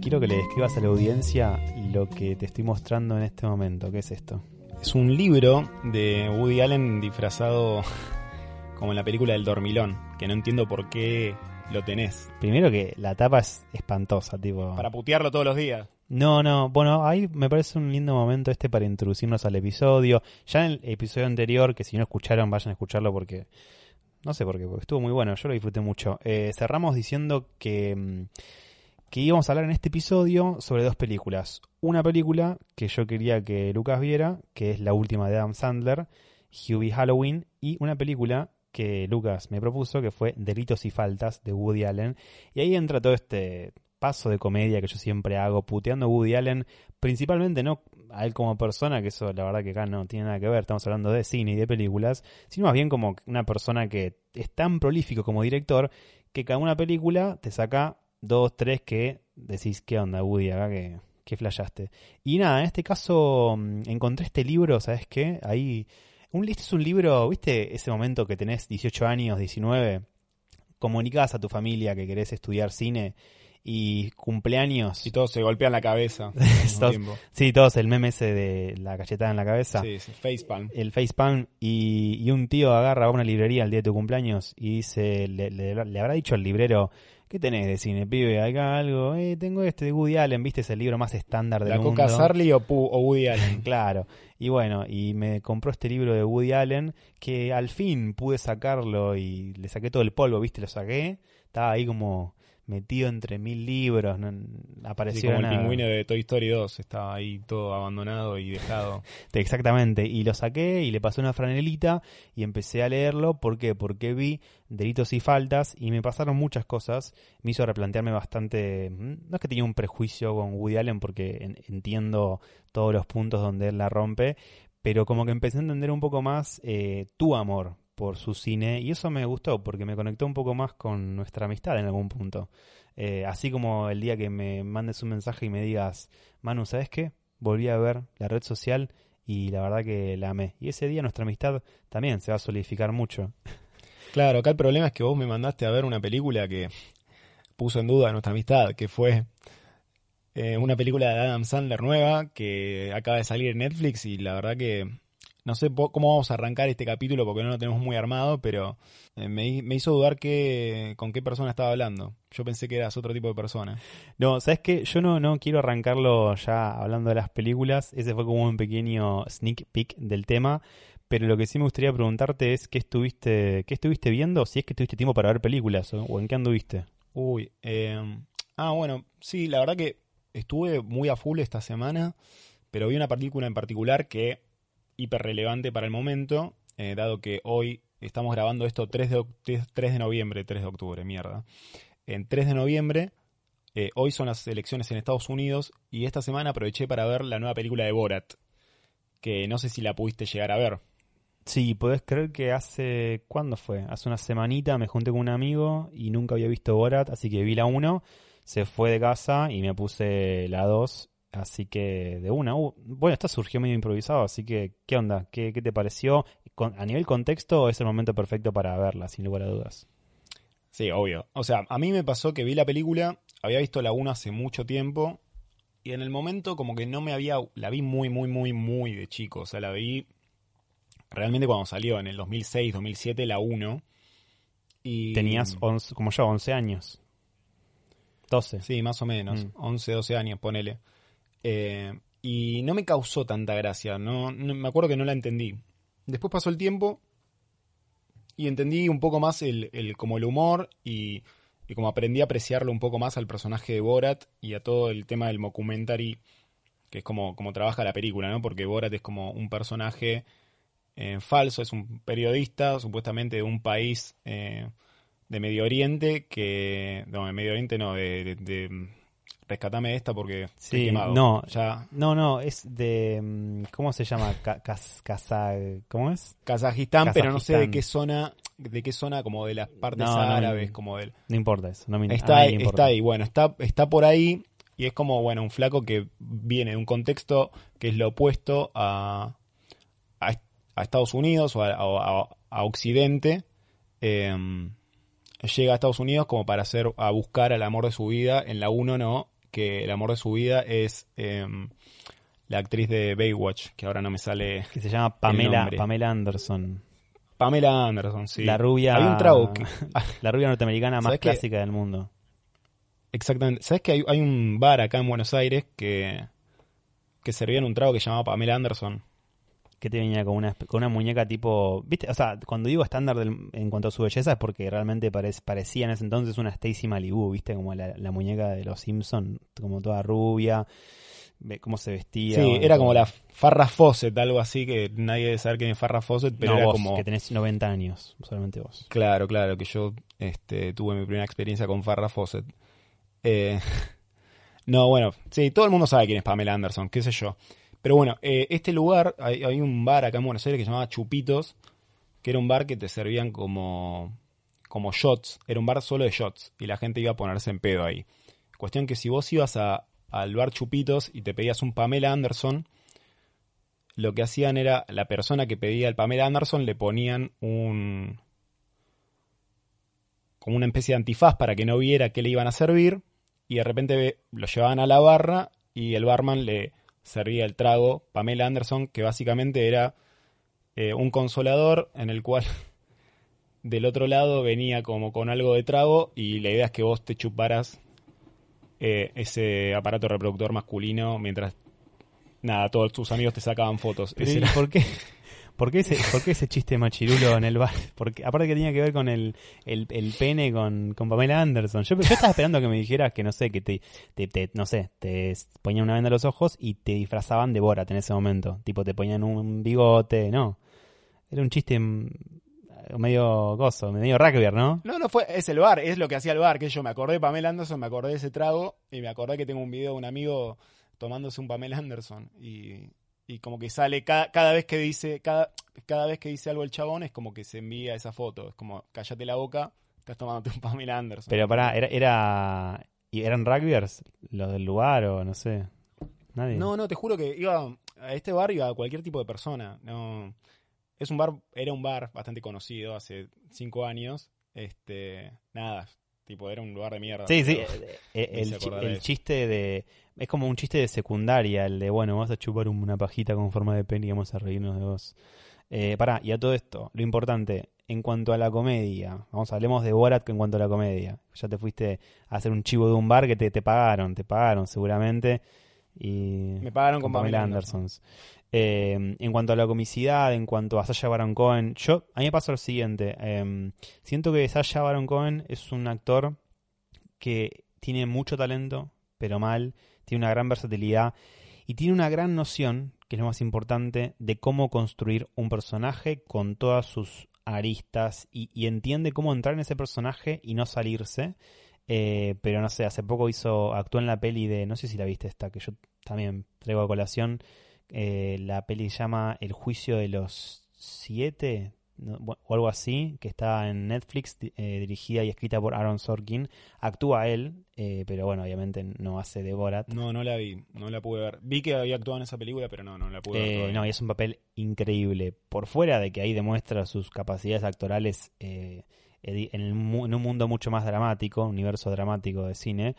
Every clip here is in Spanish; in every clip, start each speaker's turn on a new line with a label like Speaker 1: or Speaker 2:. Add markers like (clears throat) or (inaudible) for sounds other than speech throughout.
Speaker 1: Quiero que le describas a la audiencia lo que te estoy mostrando en este momento. ¿Qué es esto?
Speaker 2: Es un libro de Woody Allen disfrazado (laughs) como en la película del dormilón, que no entiendo por qué lo tenés.
Speaker 1: Primero que la tapa es espantosa, tipo...
Speaker 2: Para putearlo todos los días.
Speaker 1: No, no, bueno, ahí me parece un lindo momento este para introducirnos al episodio. Ya en el episodio anterior, que si no escucharon, vayan a escucharlo porque... No sé por qué, porque estuvo muy bueno, yo lo disfruté mucho. Eh, cerramos diciendo que, mm, que íbamos a hablar en este episodio sobre dos películas. Una película que yo quería que Lucas viera, que es la última de Adam Sandler, Hubie Halloween, y una película que Lucas me propuso, que fue Delitos y Faltas de Woody Allen. Y ahí entra todo este paso de comedia que yo siempre hago, puteando a Woody Allen, principalmente no a él como persona, que eso la verdad que acá no tiene nada que ver, estamos hablando de cine y de películas, sino más bien como una persona que es tan prolífico como director que cada una película te saca dos, tres que decís, ¿qué onda Woody acá que, que? Y nada, en este caso mm, encontré este libro, ¿sabes qué? Ahí, un, este es un libro, ¿viste ese momento que tenés 18 años, 19? Comunicás a tu familia que querés estudiar cine y cumpleaños.
Speaker 2: Y todos se golpean la cabeza. (laughs)
Speaker 1: todos, sí, todos el meme ese de la cachetada en la cabeza.
Speaker 2: Sí, sí, facepalm.
Speaker 1: El facepalm. Y, y un tío agarra a una librería el día de tu cumpleaños y dice, le, le, le habrá dicho al librero, ¿qué tenés de cine, pibe? Acá algo, eh, tengo este de Woody Allen, viste, es el libro más estándar del
Speaker 2: la
Speaker 1: mundo.
Speaker 2: ¿La Coca Sarli o, o Woody (laughs) Allen?
Speaker 1: claro. Y bueno, y me compró este libro de Woody Allen que al fin pude sacarlo y le saqué todo el polvo, viste, lo saqué. Estaba ahí como metido entre mil libros, no apareció
Speaker 2: sí, como
Speaker 1: nada.
Speaker 2: el pingüino de Toy Story 2, estaba ahí todo abandonado y dejado. (laughs)
Speaker 1: Exactamente, y lo saqué y le pasé una franelita y empecé a leerlo, ¿por qué? Porque vi delitos y faltas y me pasaron muchas cosas, me hizo replantearme bastante, no es que tenía un prejuicio con Woody Allen porque en, entiendo todos los puntos donde él la rompe, pero como que empecé a entender un poco más eh, tu amor por su cine y eso me gustó porque me conectó un poco más con nuestra amistad en algún punto. Eh, así como el día que me mandes un mensaje y me digas, Manu, ¿sabes qué? Volví a ver la red social y la verdad que la amé. Y ese día nuestra amistad también se va a solidificar mucho.
Speaker 2: Claro, acá el problema es que vos me mandaste a ver una película que puso en duda nuestra amistad, que fue eh, una película de Adam Sandler nueva que acaba de salir en Netflix y la verdad que no sé cómo vamos a arrancar este capítulo porque no lo tenemos muy armado, pero eh, me, me, hizo dudar que, con qué persona estaba hablando. Yo pensé que eras otro tipo de persona.
Speaker 1: No, ¿sabes qué? Yo no, no quiero arrancarlo ya hablando de las películas. Ese fue como un pequeño sneak peek del tema. Pero lo que sí me gustaría preguntarte es qué estuviste, qué estuviste viendo, si es que tuviste tiempo para ver películas o, o en qué anduviste.
Speaker 2: Uy, eh, ah, bueno, sí, la verdad que estuve muy a full esta semana, pero vi una película en particular que hiper relevante para el momento, eh, dado que hoy estamos grabando esto 3 de, 3 de noviembre, 3 de octubre, mierda. En 3 de noviembre, eh, hoy son las elecciones en Estados Unidos y esta semana aproveché para ver la nueva película de Borat, que no sé si la pudiste llegar a ver.
Speaker 1: Sí, podés creer que hace... ¿Cuándo fue? Hace una semanita me junté con un amigo y nunca había visto Borat, así que vi la 1, se fue de casa y me puse la 2 Así que de una, uh, bueno, esta surgió medio improvisado, así que, ¿qué onda? ¿Qué, qué te pareció? Con, a nivel contexto es el momento perfecto para verla, sin lugar a dudas.
Speaker 2: Sí, obvio. O sea, a mí me pasó que vi la película, había visto la 1 hace mucho tiempo, y en el momento como que no me había, la vi muy, muy, muy, muy de chico, o sea, la vi realmente cuando salió, en el 2006, 2007, la 1. Y...
Speaker 1: Tenías, 11, como yo, 11 años. 12.
Speaker 2: Sí, más o menos, mm. 11, 12 años, ponele. Eh, y no me causó tanta gracia, no, me acuerdo que no la entendí. Después pasó el tiempo y entendí un poco más el, como el humor y, como aprendí a apreciarlo un poco más al personaje de Borat y a todo el tema del mockumentary, que es como, como trabaja la película, ¿no? Porque Borat es como un personaje eh, falso, es un periodista supuestamente de un país eh, de Medio Oriente que... No, de Medio Oriente no, de rescatame esta porque
Speaker 1: sí,
Speaker 2: quemado.
Speaker 1: No, ya. No, no, es de. mm, ¿Cómo se llama? ¿Cómo es?
Speaker 2: Kazajistán, pero no sé de qué zona, de qué zona, como de las partes
Speaker 1: No,
Speaker 2: árabes,
Speaker 1: no.
Speaker 2: como del.
Speaker 1: No importa eso. No me,
Speaker 2: Está,
Speaker 1: importa.
Speaker 2: está ahí, bueno, está, está por ahí y es como, bueno, un flaco que viene de un contexto que es lo opuesto a, a, a Estados Unidos o a, a- a Occidente. eh, llega a Estados Unidos como para hacer, a buscar al amor de su vida. En la 1 no, que el amor de su vida es eh, la actriz de Baywatch, que ahora no me sale.
Speaker 1: Que se llama Pamela. Pamela Anderson.
Speaker 2: Pamela Anderson, sí.
Speaker 1: La rubia.
Speaker 2: Había un trago que- (laughs)
Speaker 1: La rubia norteamericana más clásica del mundo.
Speaker 2: Exactamente. ¿Sabes que hay, hay un bar acá en Buenos Aires que, que servían un trago que se llamaba Pamela Anderson?
Speaker 1: Que te venía con una, con una muñeca tipo. ¿Viste? O sea, cuando digo estándar del- en cuanto a su belleza es porque realmente parec- parecía en ese entonces una Stacy Malibu, ¿viste? Como la, la muñeca de los Simpson, como toda rubia. Cómo se vestía.
Speaker 2: Sí,
Speaker 1: bueno,
Speaker 2: era como la Farrah Fawcett, algo así, que nadie debe saber quién es Farrah Fawcett, pero
Speaker 1: no,
Speaker 2: era
Speaker 1: vos,
Speaker 2: como...
Speaker 1: que tenés 90 años, solamente vos.
Speaker 2: Claro, claro, que yo este, tuve mi primera experiencia con Farrah Fawcett. Eh, (laughs) no, bueno, sí, todo el mundo sabe quién es Pamela Anderson, qué sé yo. Pero bueno, eh, este lugar, hay, un bar acá en Buenos Aires que se llamaba Chupitos, que era un bar que te servían como, como shots, era un bar solo de shots, y la gente iba a ponerse en pedo ahí. Cuestión que si vos ibas a, al bar Chupitos y te pedías un Pamela Anderson, lo que hacían era, la persona que pedía el Pamela Anderson le ponían un, como una especie de antifaz para que no viera qué le iban a servir y de repente lo llevaban a la barra y el barman le servía el trago Pamela Anderson que básicamente era eh, un consolador en el cual (laughs) del otro lado venía como con algo de trago y la idea es que vos te chuparas eh, ese aparato reproductor masculino mientras nada todos tus amigos te sacaban fotos Ese
Speaker 1: ¿y
Speaker 2: era-
Speaker 1: ¿Por qué? (laughs) ¿Por qué, ese, ¿Por qué ese chiste machirulo en el bar? (laughs) Porque, aparte que tenía que ver con el, el, el pene con, con Pamela Anderson. Yo, estaba esperando que me dijeras que, no sé, que te, te, no sé, te ponían una venda en los ojos y te disfrazaban de Borat en ese momento. Tipo, te ponían un bigote, no. Era un chiste mm, medio gozo, medio rugby, ¿no?
Speaker 2: No, no fue, es el bar, es lo que hacía el bar, que yo me acordé de Pamela Anderson, me acordé de ese trago y me acordé que tengo un video de un amigo tomándose un Pamela Anderson y, y como que sale cada, cada vez que dice, cada, cada vez que dice algo el chabón es como que se envía esa foto, es como cállate la boca, estás tomándote un Pamela Anderson.
Speaker 1: Pero pará, era, era, ¿y ¿eran rugbyers los del lugar o no sé? Nadie.
Speaker 2: No, no, te juro que iba a este bar iba a cualquier tipo de persona. No, es un bar, era un bar bastante conocido hace cinco años. Este, nada, tipo era un lugar de mierda.
Speaker 1: Sí, sí. eh, eh, El, chiste de. Es como un chiste de secundaria, el de, bueno, vas a chupar una pajita con forma de pene y vamos a reírnos de vos. Eh, pará, y a todo esto, lo importante, en cuanto a la comedia, vamos, hablemos de Borat que en cuanto a la comedia. Ya te fuiste a hacer un chivo de un bar que te, te pagaron, te pagaron seguramente. Y
Speaker 2: Me pagaron con,
Speaker 1: con Pamela Andersons. Eh, en cuanto a la comicidad, en cuanto a Sasha Baron Cohen, yo a mí me pasa lo siguiente. eh, siento que Sasha Baron Cohen es un actor que tiene mucho talento, pero mal, tiene una gran versatilidad y tiene una gran noción, que es lo más importante, de cómo construir un personaje con todas sus aristas y, y entiende cómo entrar en ese personaje y no salirse. Eh, pero no sé, hace poco hizo, actuó en la peli de, no sé si la viste esta, que yo también traigo a colación, eh, la peli se llama El juicio de los siete, no, o algo así, que está en Netflix, eh, dirigida y escrita por Aaron Sorkin. Actúa él, eh, pero bueno, obviamente no hace de Borat.
Speaker 2: No, no la vi, no la pude ver. Vi que había actuado en esa película, pero no, no la pude ver. Todavía.
Speaker 1: no, y es un papel increíble. Por fuera de que ahí demuestra sus capacidades actorales en, el mu- en un mundo mucho más dramático, un universo dramático de cine,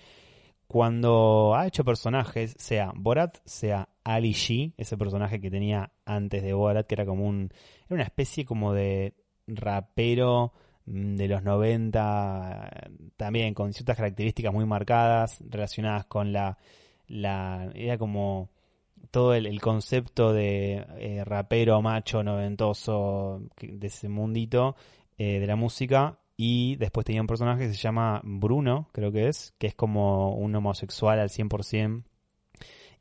Speaker 1: cuando ha hecho personajes, sea Borat, sea Ali G, ese personaje que tenía antes de Borat, que era como un. Era una especie como de rapero mm, de los 90, también con ciertas características muy marcadas, relacionadas con la. la era como todo el, concepto de eh, rapero macho noventoso de ese mundito eh, de la música y después tenía un personaje que se llama Bruno, creo que es, que es como un homosexual al 100%.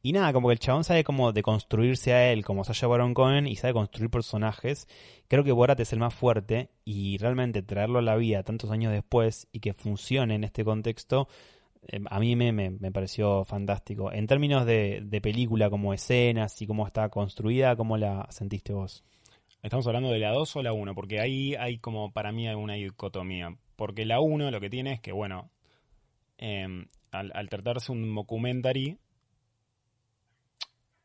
Speaker 1: Y nada, como que el chabón sabe cómo deconstruirse a él, como Sasha Baron Cohen, y sabe construir personajes. Creo que Borat es el más fuerte, y realmente traerlo a la vida tantos años después y que funcione en este contexto, eh, a mí me, me, me pareció fantástico. En términos de, de película, como escenas y cómo está construida, ¿cómo la sentiste vos?
Speaker 2: ¿Estamos hablando de la 2 o la 1? Porque ahí hay como para mí una dicotomía. Porque la 1 lo que tiene es que, bueno, eh, al, al tratarse un documentary,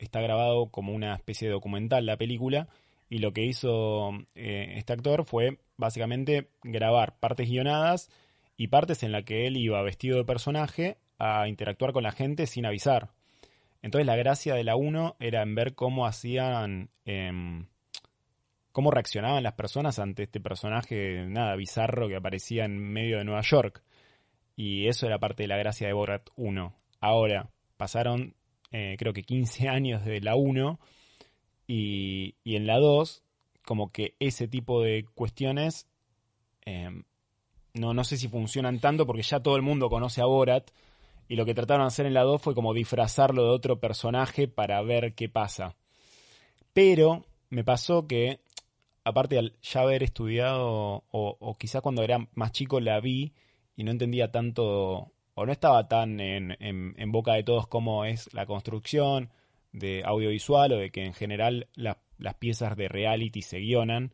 Speaker 2: está grabado como una especie de documental la película, Y lo que hizo eh, este actor fue básicamente grabar partes guionadas y partes en las que él iba vestido de personaje a interactuar con la gente sin avisar. Entonces la gracia de la 1 era en ver cómo hacían, em, cómo reaccionaban las personas ante este personaje, nada, bizarro que aparecía en medio de Nueva York. Y eso era parte de la gracia de Borat 1. Ahora, pasaron eh, creo que 15 (laughs) años de la 1 y, y en la 2 como que ese tipo de cuestiones em, no, no sé si funcionan tanto porque ya todo el mundo conoce a Borat y lo que trataron de hacer en la 2 fue como disfrazarlo de otro personaje para ver qué pasa. Pero me pasó que, aparte de ya haber estudiado, o, o quizás cuando era más chico la vi y no entendía tanto, o no estaba tan en, boca de todos cómo es la construcción de audiovisual o de que en general las piezas de reality se guionan.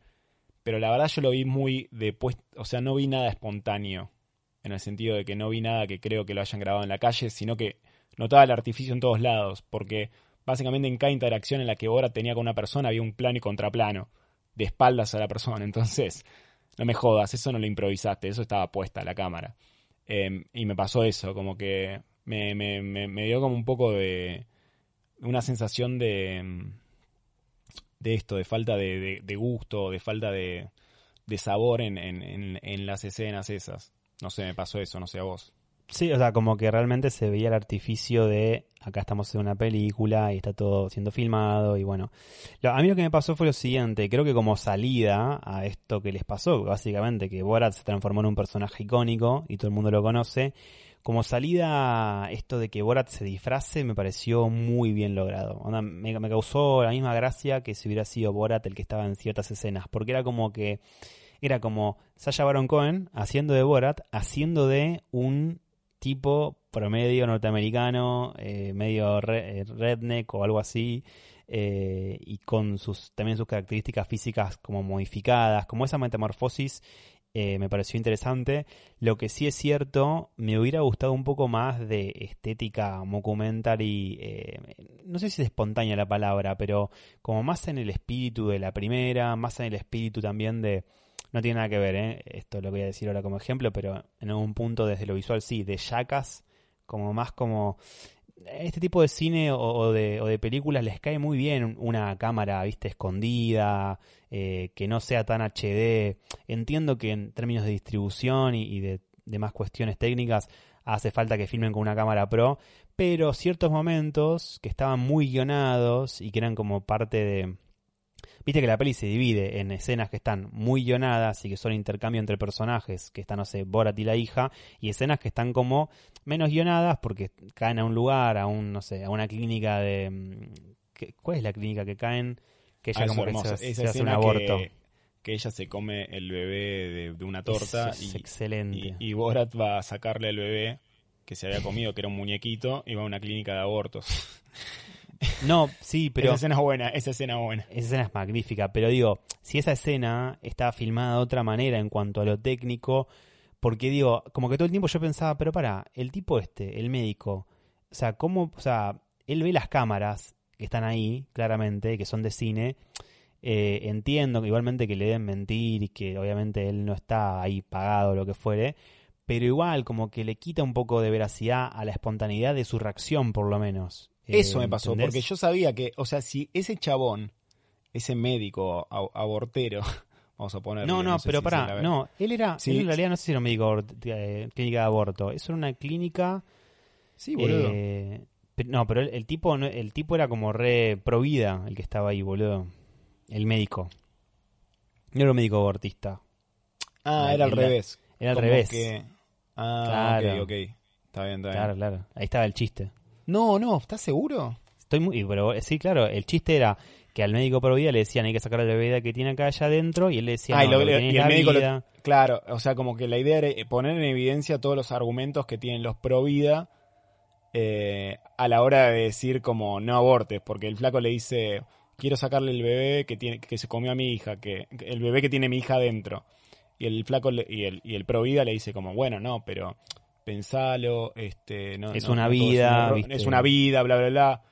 Speaker 2: Pero la verdad yo lo vi muy después, o sea, no vi nada espontáneo en el sentido de que no vi nada que creo que lo hayan grabado en la calle, sino que notaba el artificio en todos lados, porque básicamente en cada interacción en la que Bora tenía con una persona había un plano y contraplano, de espaldas a la persona, (laughs) entonces, no me jodas, eso no lo improvisaste, eso estaba puesta la cámara. Em, y me pasó eso, como que me, me, me, dio como un poco de una sensación de, de esto, de falta de, de, gusto, de falta de, de sabor en, en, en las escenas esas. No sé, me pasó eso, no sé a vos.
Speaker 1: Sí, o sea, como que realmente se veía el artificio de acá estamos en una película y está todo siendo filmado y bueno. a mí lo que me pasó fue lo siguiente, creo que como salida a esto que les pasó, básicamente que Borat se transformó en un personaje icónico y todo el mundo lo conoce, como salida esto de que Borat se disfrace me pareció muy bien logrado. me, me causó la misma gracia que si hubiera sido Borat el que estaba en ciertas escenas, porque era como que era como Sasha Baron Cohen haciendo de Borat, haciendo de un tipo promedio norteamericano, eh, medio eh, redneck o algo así, eh, y con sus también sus características físicas como modificadas, como esa metamorfosis me pareció interesante. Lo que sí es cierto, me hubiera gustado un poco más de estética mockumentary, no sé si es espontánea la palabra, pero como más en el espíritu de la primera, más en el espíritu también de no tiene nada que ver, ¿eh? esto lo voy a decir ahora como ejemplo, pero en algún punto desde lo visual sí, de Jackas, como más como... Este tipo de cine o, de, o de películas les cae muy bien una cámara, viste, escondida, eh, que no sea tan HD. Entiendo que en términos de distribución y, de, de más cuestiones técnicas hace falta que filmen con una cámara pro, pero ciertos momentos que estaban muy guionados y que eran como parte de, Viste que la peli se divide en escenas que están muy guionadas y que son intercambio entre personajes, que están, no sé, Borat y la hija, y escenas que están como menos guionadas porque caen a un lugar, a un, no sé, a una clínica de... Mm, ¿Cuál es la clínica que caen? Que ella
Speaker 2: ah,
Speaker 1: como que se, hace un aborto.
Speaker 2: Que, ella se come el bebé de, una torta.
Speaker 1: y, excelente.
Speaker 2: Y, y Borat va a sacarle al bebé que se había comido, que era un muñequito, y va a una clínica de abortos. (laughs)
Speaker 1: No, sí, pero.
Speaker 2: Esa escena es buena, esa escena es buena.
Speaker 1: Esa escena es magnífica, pero digo, si esa escena está filmada de otra manera en cuanto a lo técnico, porque digo, como que todo el tiempo yo pensaba, pero para, el tipo este, el médico, o sea, ¿cómo, o sea, él ve las cámaras que están ahí, claramente, que son de cine, eh, entiendo que igualmente que le den mentir y que obviamente él no está ahí pagado o lo que fuere, pero igual como que le quita un poco de veracidad a la espontaneidad de su reacción, por lo menos.
Speaker 2: Eso me pasó, porque yo sabía que, o sea, si ese chabón, ese médico abortero, (laughs) vamos a poner.
Speaker 1: No, no, pero para, no, él era, él en realidad no sé si era un médico eh, clínica de aborto, eso era una clínica.
Speaker 2: Sí, boludo.
Speaker 1: Eh, no, pero el, tipo, el tipo era como re pro vida, el que estaba ahí, boludo. El médico. No era un médico abortista.
Speaker 2: Ah, era al revés.
Speaker 1: Era al revés.
Speaker 2: Ah, claro. ok, ok. Está bien, está bien.
Speaker 1: Claro, claro. Ahí estaba el chiste.
Speaker 2: No, no, ¿estás seguro?
Speaker 1: Estoy muy, pero sí, claro, el chiste era que al médico por vida le decían hay que sacar la bebida que tiene acá allá adentro y él le decía
Speaker 2: ah, no, y, el médico claro, o sea, como que la idea era poner en evidencia todos los argumentos que tienen los pro vida eh, a la hora de decir como no abortes, porque el flaco le dice quiero sacarle el bebé que tiene que se comió a mi hija, que el bebé que tiene mi hija adentro. Y el flaco y el, y el pro vida le dice como, bueno, no, pero pensalo, este, no,
Speaker 1: es una vida,
Speaker 2: es una vida, bla, bla, bla.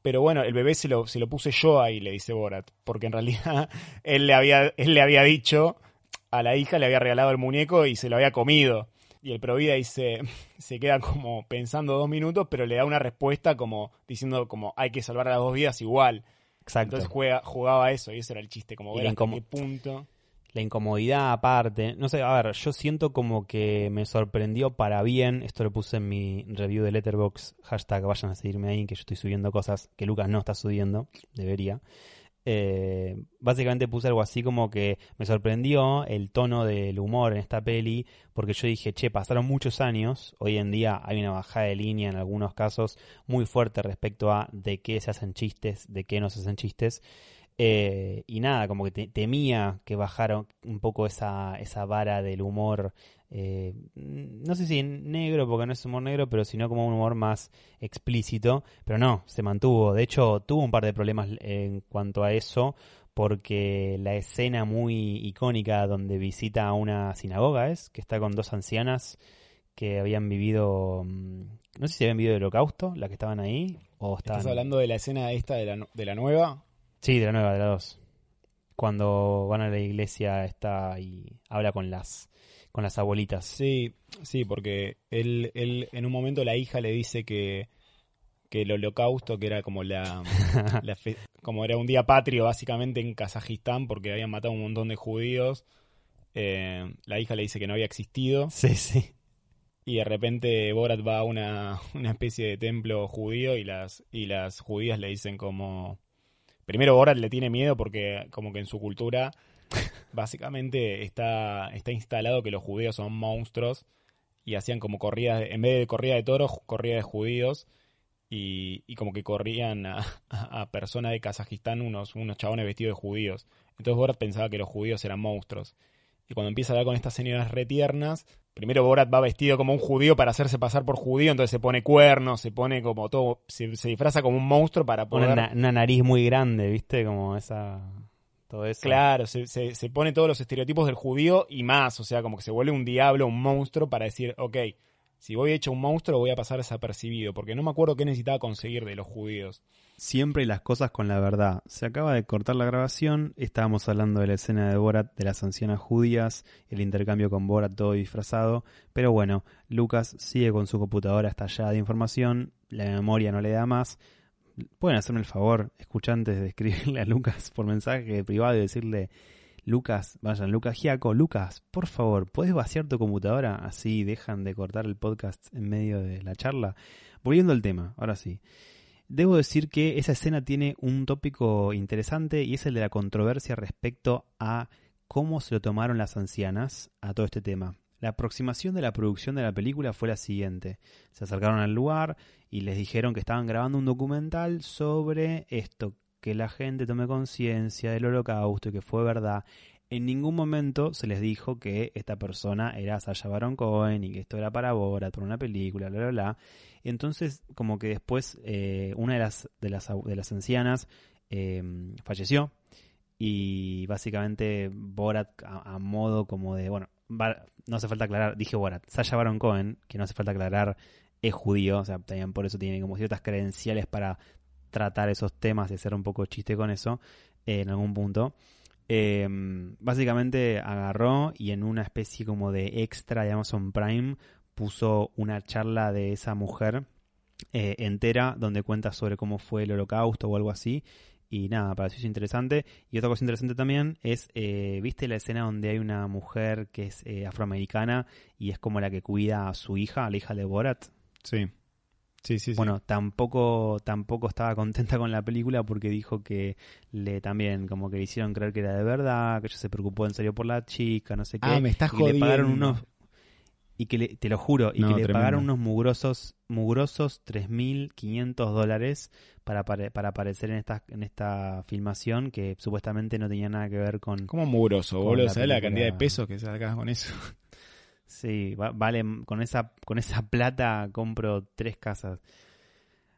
Speaker 2: pero bueno, el bebé se lo, se lo puse yo ahí, le dice Borat, porque en realidad (laughs) él le había, él le había dicho a la hija, le había regalado el muñeco y se lo había comido. Y el Provida dice, (laughs) se queda como pensando dos minutos, pero le da una respuesta como diciendo como hay que salvar a las dos vidas igual.
Speaker 1: Exacto.
Speaker 2: Entonces juega, jugaba eso y ese era el chiste, como ver hasta qué punto.
Speaker 1: La incomodidad aparte. No sé, a ver, yo siento como que me sorprendió para bien. Esto lo puse en mi review de Letterbox. Hashtag vayan a seguirme ahí, que yo estoy subiendo cosas que Lucas no está subiendo. Debería. Eh, básicamente puse algo así como que me sorprendió el tono del humor en esta peli, porque yo dije, che, pasaron muchos años, hoy en día hay una bajada de línea en algunos casos muy fuerte respecto a de qué se hacen chistes, de qué no se hacen chistes, eh, y nada, como que te- temía que bajaron un poco esa, esa vara del humor, eh, no sé si negro, porque no es humor negro, pero sino como un humor más explícito, pero no, se mantuvo. De hecho, tuvo un par de problemas en cuanto a eso, porque la escena muy icónica donde visita a una sinagoga es, que está con dos ancianas que habían vivido, mm, no sé si habían vivido el holocausto, las que estaban ahí, o estaban...
Speaker 2: ¿Estás hablando de la escena esta de la, de la nueva?
Speaker 1: Sí, de la nueva, de la dos. Cuando van a la iglesia está y habla con las con las abuelitas.
Speaker 2: Sí, sí, porque él, él en un momento la hija le dice que, que el holocausto, que era como la, (laughs) la fe- como era un día patrio básicamente en Kazajistán porque habían matado un montón de judíos, eh, la hija le dice que no había existido
Speaker 1: Sí, sí.
Speaker 2: y de repente Borat va a una, una especie de templo judío y las, y las judías le dicen como... Primero Borat le tiene miedo porque como que en su cultura (laughs) básicamente está, está instalado que los judíos son monstruos y hacían como corridas, en vez de corrida de toros, corrida de judíos y, como que corrían a (laughs) personas de Kazajistán unos, unos chabones vestidos de judíos. Entonces Borat pensaba que los judíos eran monstruos. Y cuando empieza a hablar con estas señoras retiernas, primero Borat va vestido como un judío para hacerse pasar por judío, entonces se pone cuernos, se pone como todo, se, se disfraza como un monstruo para
Speaker 1: Pone
Speaker 2: poder...
Speaker 1: una, una nariz muy grande, ¿viste? Como esa todo eso.
Speaker 2: Claro, se, se, se pone todos los estereotipos del judío y más, o sea, como que se vuelve un diablo, un monstruo para decir, ok, si voy hecho un monstruo voy a pasar desapercibido, porque no me acuerdo qué necesitaba conseguir de los judíos.
Speaker 1: Siempre las cosas con la verdad. Se acaba de cortar la grabación. Estábamos hablando de la escena de Borat, de las ancianas judías, el intercambio con Borat todo disfrazado. Pero bueno, Lucas sigue con su computadora estallada de información. La memoria no le da más. Pueden hacerme el favor, escuchantes, de escribirle a Lucas por mensaje privado y decirle: Lucas, vayan, Lucas Giaco, Lucas, por favor, ¿puedes vaciar tu computadora? Así dejan de cortar el podcast en medio de la charla. Volviendo al tema, ahora sí. Debo decir que esa escena tiene un tópico interesante y es el de la controversia respecto a cómo se lo tomaron las ancianas a todo este tema. La aproximación de la producción de la película fue la siguiente. Se acercaron al lugar y les dijeron que estaban grabando un documental sobre esto, que la gente tome conciencia del holocausto y que fue verdad. En ningún momento se les dijo que esta persona era Sasha Baron Cohen y que esto era para Borat, por una película, bla, bla, bla. Entonces, como que después eh, una de las, de las, de las ancianas eh, falleció y básicamente Borat a, a, modo como de, bueno, no hace falta aclarar, dije Borat, Sasha Baron Cohen, que no hace falta aclarar, es judío, o sea, también por eso tiene como ciertas credenciales para tratar esos temas y hacer un poco chiste con eso eh, en algún punto. Eh, básicamente agarró y en una especie como de extra de Amazon Prime puso una charla de esa mujer eh, entera donde cuenta sobre cómo fue el holocausto o algo así. Y nada, pareció eso interesante. Y otra cosa interesante también es, eh, ¿viste la escena donde hay una mujer que es afroamericana y es como la que cuida a su hija, a la hija de Borat?
Speaker 2: Sí. Sí, sí, sí.
Speaker 1: Bueno, tampoco, tampoco estaba contenta con la película porque dijo que le también como que le hicieron creer que era de verdad, que ella se preocupó en serio por la chica, no sé qué.
Speaker 2: Ah, me estás
Speaker 1: y que le pagaron
Speaker 2: jodiendo.
Speaker 1: unos y que le, te lo juro, y
Speaker 2: No,
Speaker 1: que le
Speaker 2: tremendo.
Speaker 1: pagaron unos mugrosos, mugrosos 3.500 dólares para, para aparecer en esta, en esta filmación que supuestamente no tenía nada que ver con...
Speaker 2: ¿Cómo muroso,
Speaker 1: Con
Speaker 2: boludo?
Speaker 1: la
Speaker 2: ¿Sabes la cantidad de pesos que sacas con eso?
Speaker 1: Sí, va- vale, con esa, con esa (laughs) plata compro tres casas.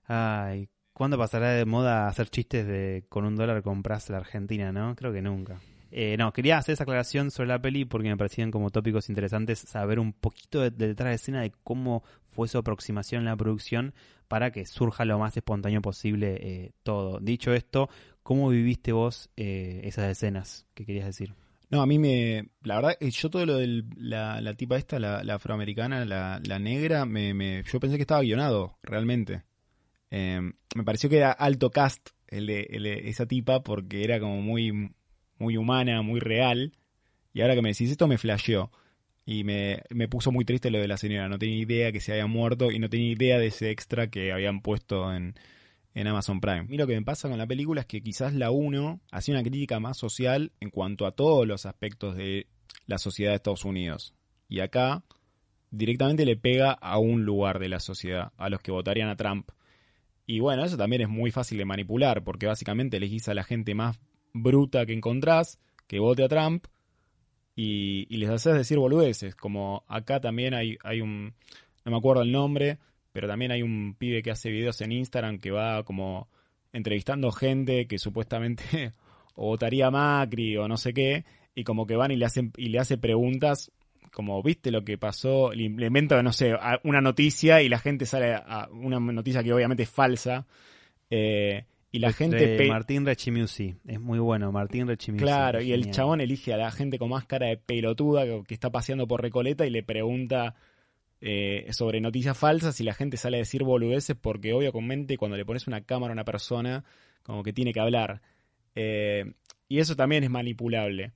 Speaker 1: Ay, ¿cuándo pasará de moda hacer chistes de con un dólar compras la Argentina, no? Creo que nunca. Eh, no, quería hacer esa aclaración sobre la peli porque me parecían como tópicos interesantes saber un poquito de, de detrás de escena de cómo fue su aproximación en la producción para que surja lo más espontáneo posible eh, todo. Dicho esto, ¿cómo viviste vos eh, esas escenas que querías decir?
Speaker 2: No, a mí me. La verdad, eh, yo todo lo de la, la tipa esta, la, la afroamericana, la, la negra, me, me, yo pensé que estaba guionado, realmente. Eh, me pareció que era alto cast el de, el esa tipa porque era como muy, muy humana, muy real. Y ahora que me decís esto, me flasheó. Y me, me puso muy triste lo de la señora. No tenía idea que se había muerto y no tenía idea de ese extra que habían puesto en, en Amazon Prime. Y lo que me pasa con la película es que quizás la 1 hacía una crítica más social en cuanto a todos los aspectos de la sociedad de Estados Unidos. Y acá directamente le pega a un lugar de la sociedad, a los que votarían a Trump. Y bueno, eso también es muy fácil de manipular, porque básicamente elegís a la gente más bruta que encontrás, que vote a Trump, y, y les haces decir boludeces. Como acá también hay, hay un, no me acuerdo el nombre, pero también hay un pibe que hace videos en Instagram que va como entrevistando gente que supuestamente (laughs) o votaría Macri o no sé qué, y como que van y le hacen y le hace preguntas como viste lo que pasó, le inventa, no sé, una noticia y la gente sale a una noticia que obviamente es falsa. eh, y la gente
Speaker 1: De Martín Rechimusi. Es muy bueno, Martín Rechimusi.
Speaker 2: Claro, y el chabón elige a la gente con más cara de pelotuda que, que está paseando por Recoleta y le pregunta eh, sobre noticias falsas y la gente sale a decir boludeces porque obviamente cuando le pones una cámara a una persona como que tiene que hablar. Eh, y eso también es manipulable.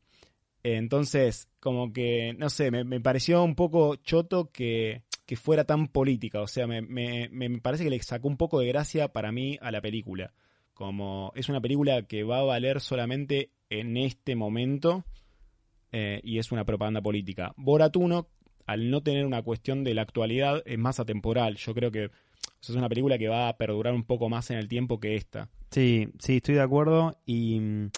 Speaker 2: Entonces, como que, no sé, me, me pareció un poco choto que, que fuera tan política. O sea, me, me, me parece que le sacó un poco de gracia para mí a la película. Como es una película que va a valer solamente en este momento eh, y es una propaganda política. Borat 1, al no tener una cuestión de la actualidad, es más atemporal. Yo creo que es una película que va a perdurar un poco más en el tiempo que esta.
Speaker 1: Sí, sí, estoy de acuerdo. Y mm,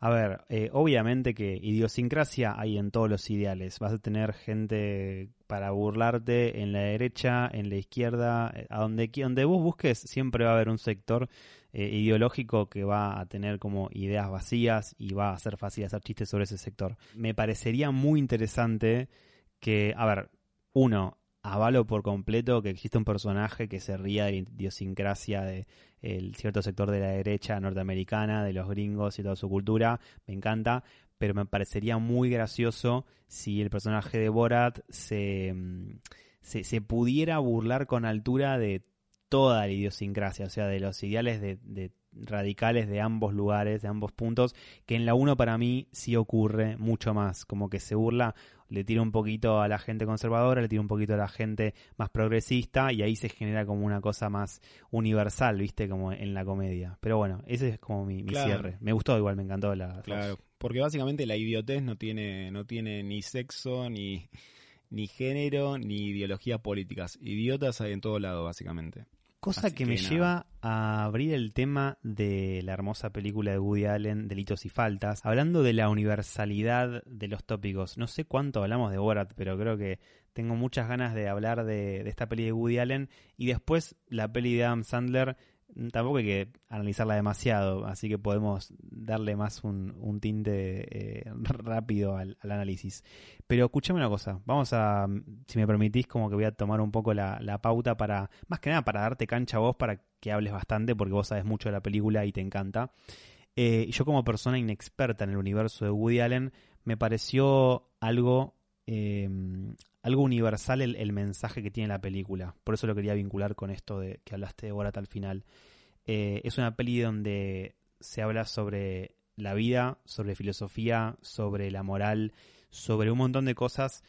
Speaker 1: a ver, eh, obviamente que idiosincrasia hay en todos los ideales. Vas a tener gente para burlarte en la derecha, en la izquierda, eh, a donde, donde vos busques, siempre va a haber un sector eh, ideológico que va a tener como ideas vacías y va a ser fácil hacer chistes sobre ese sector. Me parecería muy interesante que, a ver, uno, avalo por completo que existe un personaje que se ría de la idiosincrasia de el cierto sector de la derecha norteamericana, de los gringos y toda su cultura, me encanta, pero me parecería muy gracioso si el personaje de Borat se, mm, se, pudiera burlar con altura de toda la idiosincrasia, o sea, de los ideales de, de radicales de ambos lugares, de ambos puntos, que en la 1 para mí sí ocurre mucho más, como que se burla, le tira un poquito a la gente conservadora, le tira un poquito a la gente más progresista y ahí se genera como una cosa más universal, viste, como en la comedia. Pero bueno, ese es como mi, mi
Speaker 2: Claro.
Speaker 1: cierre. Me gustó igual, me encantó la...
Speaker 2: Claro, porque básicamente la idiotez no tiene, no tiene ni sexo, ni, ni género, ni ideologías políticas. Idiotas hay en todo lado, básicamente.
Speaker 1: Cosa que
Speaker 2: que
Speaker 1: me
Speaker 2: nada.
Speaker 1: lleva a abrir el tema de la hermosa película de Woody Allen, Delitos y Faltas, hablando de la universalidad de los tópicos. No sé cuánto hablamos de Borat, pero creo que tengo muchas ganas de hablar de, de esta peli de Woody Allen y después la peli de Adam Sandler. Tampoco hay que analizarla demasiado, así que podemos darle más un, un tinte eh, rápido al, análisis. Pero escúchame una cosa, vamos a, si me permitís, como que voy a tomar un poco la, la pauta para, más que nada para darte cancha a vos, para que hables bastante, porque vos sabes mucho de la película y te encanta. Eh, yo como persona inexperta en el universo de Woody Allen, me pareció algo, eh, algo universal el, mensaje que tiene la película. Por eso lo quería vincular con esto de que hablaste de Borat al final. Eh, es una peli donde se habla sobre la vida, sobre filosofía, sobre la moral, sobre un montón de cosas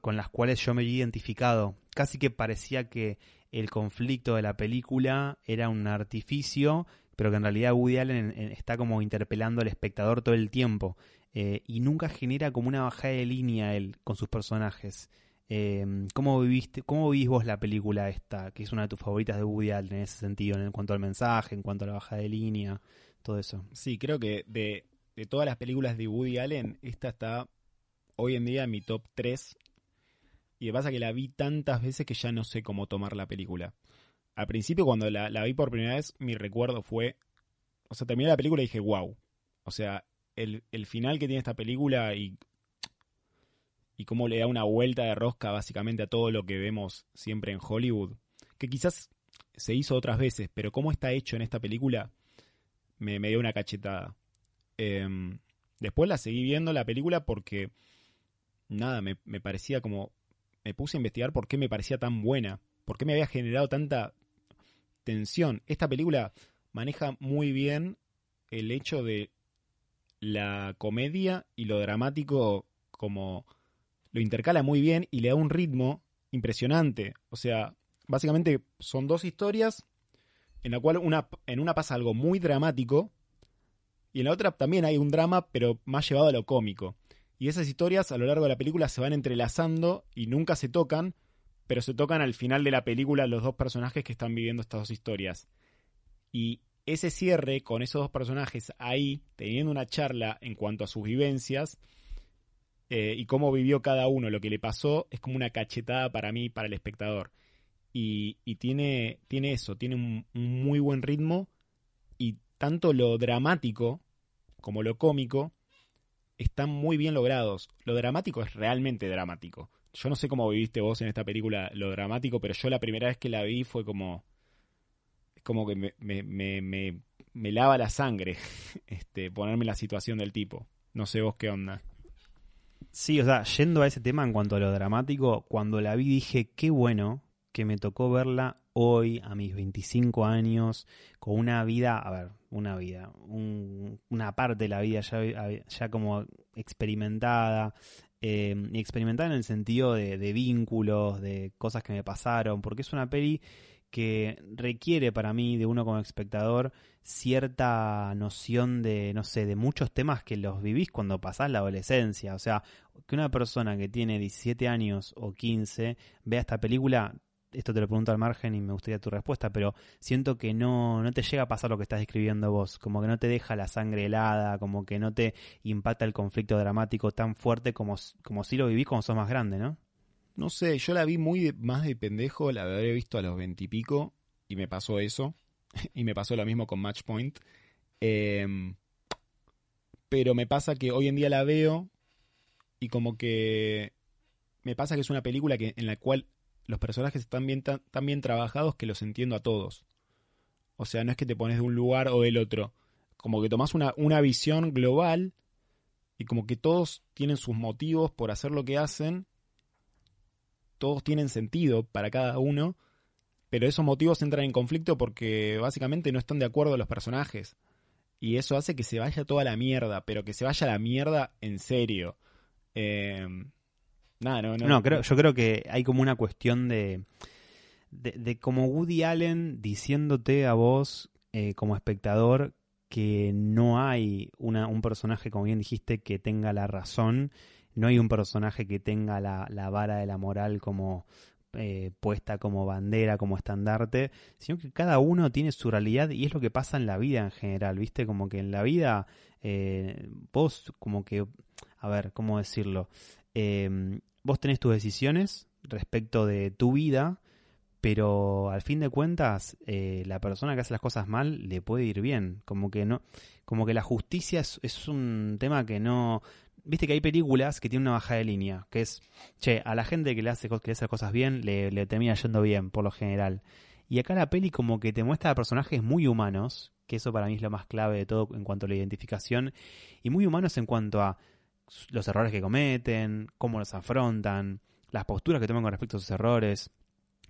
Speaker 1: con las cuales yo me he identificado. Casi que parecía que el conflicto de la película era un artificio, pero que en realidad Woody Allen en- en- está como interpelando al espectador todo el tiempo. Eh, y nunca genera como una bajada de línea él con sus personajes. Eh, ¿cómo, viviste, ¿Cómo vivís vos la película esta, que es una de tus favoritas de Woody Allen en ese sentido, en cuanto al mensaje, en cuanto a la bajada de línea, todo eso?
Speaker 2: Sí, creo que de, de todas las películas de Woody Allen, esta está hoy en día en mi top 3. Y me pasa que la vi tantas veces que ya no sé cómo tomar la película. Al principio, cuando la, la vi por primera vez, mi recuerdo fue. O sea, terminé la película y dije, wow. O sea, el, final que tiene esta película y, y cómo le da una vuelta de rosca básicamente a todo lo que vemos siempre en Hollywood, que quizás se hizo otras veces, pero cómo está hecho en esta película me, me dio una cachetada. Em, después la seguí viendo la película porque, nada, me, me parecía como... Me puse a investigar por qué me parecía tan buena, por qué me había generado tanta tensión. Esta película maneja muy bien el hecho de la comedia y lo dramático como lo intercala muy bien y le da un ritmo impresionante. O sea, básicamente son dos historias en la cual una, en una pasa algo muy dramático y en la otra también hay un drama pero más llevado a lo cómico. Y esas historias a lo largo de la película se van entrelazando y nunca se tocan, pero se tocan al final de la película los dos personajes que están viviendo estas dos historias. Y ese cierre con esos dos personajes ahí, teniendo una charla en cuanto a sus vivencias eh, y cómo vivió cada uno, lo que le pasó, es como una cachetada para mí, para el espectador. Y, tiene, tiene eso, tiene un, muy buen ritmo y tanto lo dramático como lo cómico están muy bien logrados. Lo dramático es realmente dramático. Yo no sé cómo viviste vos en esta película lo dramático, pero yo la primera vez que la vi fue como como que me, me, me, me, lava la sangre (laughs) este, ponerme la situación del tipo. No sé vos qué onda.
Speaker 1: Sí, o sea, yendo a ese tema en cuanto a lo dramático, cuando la vi dije, qué bueno que me tocó verla hoy, a mis 25 años, con una vida, a ver, una vida, una parte de la vida ya, ya como experimentada, eh, experimentada en el sentido de, de, vínculos, de cosas que me pasaron, porque es una peli que requiere para mí de uno como espectador cierta noción de, no sé, de muchos temas que los vivís cuando pasás la adolescencia. O sea, que una persona que tiene 17 años o 15 vea esta película, esto te lo pregunto al margen y me gustaría tu respuesta, pero siento que no, no te llega a pasar lo que estás describiendo vos, como que no te deja la sangre helada, como que no te impacta el conflicto dramático tan fuerte como, como si lo vivís cuando sos más grande, ¿no?
Speaker 2: No sé, yo la vi muy más de pendejo, la habré visto a los veintipico y, me pasó eso. (laughs) y me pasó lo mismo con Match Point. Em, pero me pasa que hoy en día la veo y como que me pasa que es una película que, en la cual los personajes están bien, tan, bien trabajados que los entiendo a todos. O sea, no es que te pones de un lugar o del otro. Como que tomas una, una visión global y como que todos tienen sus motivos por hacer lo que hacen todos tienen sentido para cada uno, pero esos motivos entran en conflicto porque básicamente no están de acuerdo los personajes. Y eso hace que se vaya toda la mierda, pero que se vaya la mierda en serio. Eh, nada, no, no.
Speaker 1: No, creo, yo creo que hay como una cuestión de, de, como Woody Allen diciéndote a vos eh, como espectador que no hay una, un personaje, como bien dijiste, que tenga la razón no hay un personaje que tenga la, la vara de la moral como eh, puesta como bandera, como estandarte, sino que cada uno tiene su realidad y es lo que pasa en la vida en general, ¿viste? Como que en la vida eh, vos como que, a ver, ¿cómo decirlo? Eh, vos tenés tus decisiones respecto de tu vida, pero al fin de cuentas la persona que hace las cosas mal le puede ir bien como que no como que la justicia es un tema que no viste que hay películas que tienen una baja de línea, que es, che, a la gente que le hace, que le hace cosas bien, le, le termina yendo bien, por lo general. Y acá la peli como que te muestra a personajes muy humanos, que eso para mí es lo más clave de todo en cuanto a la identificación, y muy humanos en cuanto a los errores que cometen, cómo los afrontan, las posturas que toman con respecto a sus errores.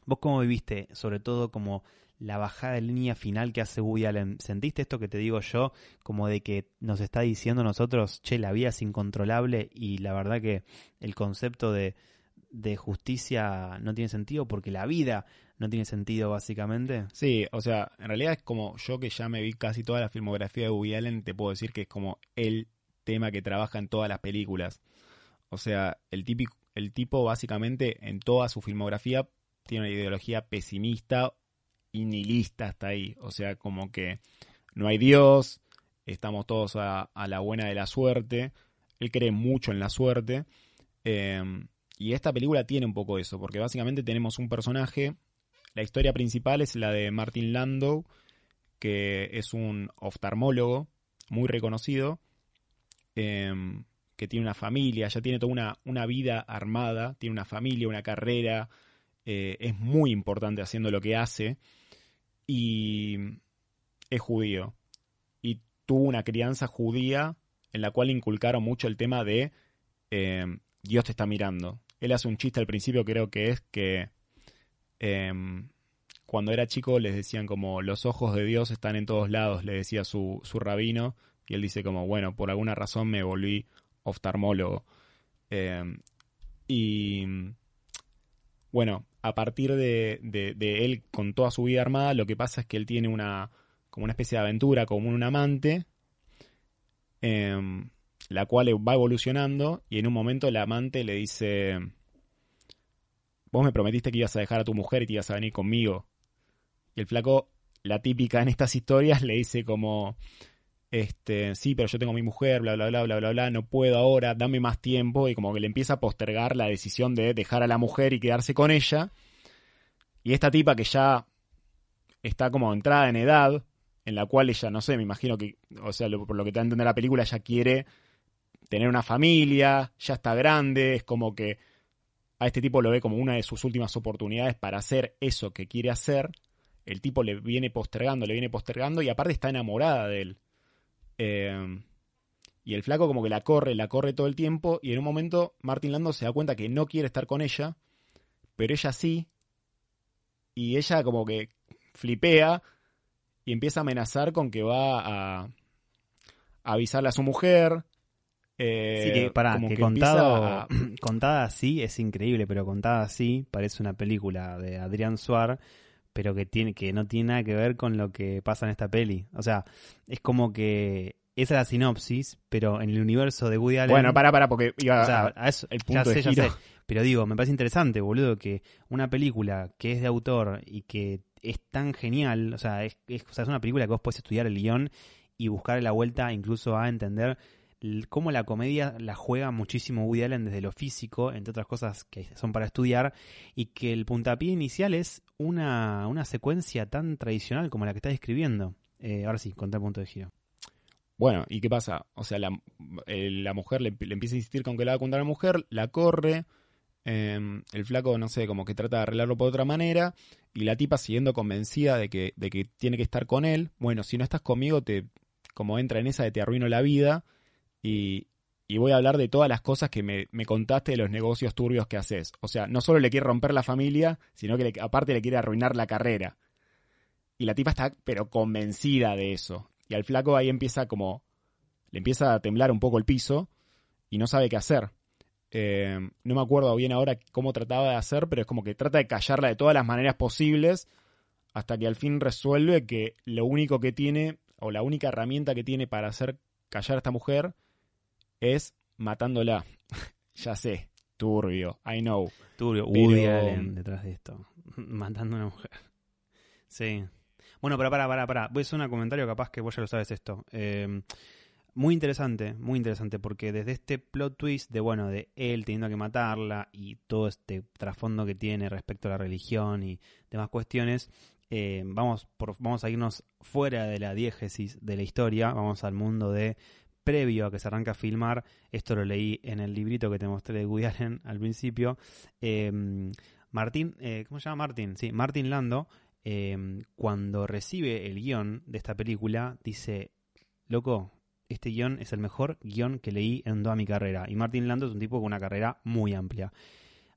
Speaker 1: ¿Vos cómo viviste, sobre todo como la bajada de línea final que hace Woody Allen. ¿Sentiste esto que te digo yo, como de que nos está diciendo nosotros, che, la vida es incontrolable y la verdad que el concepto de, de justicia no tiene sentido porque la vida no tiene sentido básicamente?
Speaker 2: Sí, o sea, en realidad es como yo que ya me vi casi toda la filmografía de Woody Allen, te puedo decir que es como el tema que trabaja en todas las películas. O sea, el, típico, el tipo básicamente en toda su filmografía tiene una ideología pesimista y nihilista hasta ahí. O sea, como que no hay Dios, estamos todos a, la buena de la suerte. Él cree mucho en la suerte. Em, y esta película tiene un poco eso, porque básicamente tenemos un personaje. La historia principal es la de Martin Landau, que es un oftalmólogo muy reconocido, em, que tiene una familia, ya tiene toda una, una vida armada, tiene una familia, una carrera, eh, es muy importante haciendo lo que hace y es judío. Y tuvo una crianza judía en la cual inculcaron mucho el tema de em, Dios te está mirando. Él hace un chiste al principio, creo que es que em, cuando era chico les decían como los ojos de Dios están en todos lados, le decía su, su rabino, y él dice como, bueno, por alguna razón me volví oftalmólogo. Y bueno, a partir de, de, él con toda su vida armada, lo que pasa es que él tiene una como una especie de aventura, como un amante, em, la cual va evolucionando y en un momento el amante le dice, vos me prometiste que ibas a dejar a tu mujer y te ibas a venir conmigo. Y el flaco, la típica en estas historias, le dice como, este, sí, pero yo tengo mi mujer, bla, bla, bla, bla, bla, bla, no puedo ahora, dame más tiempo, y como que le empieza a postergar la decisión de dejar a la mujer y quedarse con ella. Y esta tipa que ya está como entrada en edad, en la cual ella, no sé, me imagino que, o sea, por lo que te da a la película, ella quiere tener una familia, ya está grande, es como que a este tipo lo ve como una de sus últimas oportunidades para hacer eso que quiere hacer. El tipo le viene postergando, le viene postergando y aparte está enamorada de él. Eh, y el flaco como que la corre, la corre todo el tiempo y en un momento Martin Lando se da cuenta que no quiere estar con ella, pero ella sí. Y ella como que flipea y empieza a amenazar con que va a, avisarle a su mujer.
Speaker 1: Eh, sí, que, pará, que, contado, (clears throat) contada así es increíble, pero contada así parece una película de Adrián Suar, pero que, tiene, que no tiene nada que ver con lo que pasa en esta peli. O sea, es como que esa es la sinopsis, pero en el universo de Woody Allen.
Speaker 2: Bueno, para, para, porque iba
Speaker 1: o sea, a eso, el punto de giro. Pero digo, me parece interesante, boludo, que una película que es de autor y que es tan genial, o sea, es, es, una película que vos podés estudiar el guion y buscar la vuelta incluso a entender cómo la comedia la juega muchísimo Woody Allen desde lo físico, entre otras cosas que son para estudiar, y que el puntapié inicial es una, una secuencia tan tradicional como la que está describiendo. Eh, ahora sí, contra el punto de giro.
Speaker 2: Bueno, ¿y qué pasa? O sea, la, eh, la mujer le, le, empieza a insistir con que la va a contar a la mujer, la corre, Em, el flaco, no sé, como que trata de arreglarlo por otra manera. Y la tipa siguiendo convencida de que, de que tiene que estar con él. Bueno, si no estás conmigo, te como entra en esa de te arruino la vida. Y, voy a hablar de todas las cosas que me, me, contaste de los negocios turbios que haces. O sea, no solo le quiere romper la familia, sino que aparte le quiere arruinar la carrera. Y la tipa está, pero convencida de eso. Y al flaco ahí empieza como. Le empieza a temblar un poco el piso y no sabe qué hacer. Eh, no me acuerdo bien ahora cómo trataba de hacer, pero es como que trata de callarla de todas las maneras posibles hasta que al fin resuelve que lo único que tiene, o la única herramienta que tiene para hacer callar a esta mujer es matándola. (laughs) ya sé, turbio, I know.
Speaker 1: Turbio, Woody Allen detrás de esto, (laughs) matando a una mujer. Sí. Bueno, pero para, para, para. Voy a hacer un comentario capaz que vos ya lo sabes esto. Eh, muy interesante, muy interesante, porque desde este plot twist de, bueno, de él teniendo que matarla y todo este trasfondo que tiene respecto a la religión y demás cuestiones, eh, vamos, por, vamos a irnos fuera de la diégesis de la historia, vamos al mundo de previo a que se arranca a filmar, esto lo leí en el librito que te mostré de Woody (laughs) Allen al principio, eh, Martín, eh, ¿cómo se llama Martín? Sí, Martín Lando, cuando recibe el guion de esta película, dice, loco, este guion es el mejor guion que leí en toda mi carrera. Y Martin Lando es un tipo con una carrera muy amplia.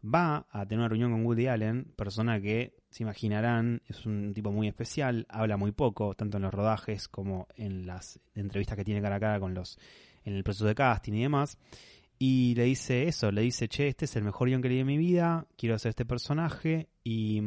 Speaker 1: Va a tener una reunión con Woody Allen, persona que, se imaginarán, es un tipo muy especial, habla muy poco, tanto en los rodajes como en las entrevistas que tiene cara a cara con los, en el proceso de casting y demás. Y le dice eso, le dice, che, este es el mejor guion que leí en mi vida, quiero hacer este personaje. Y,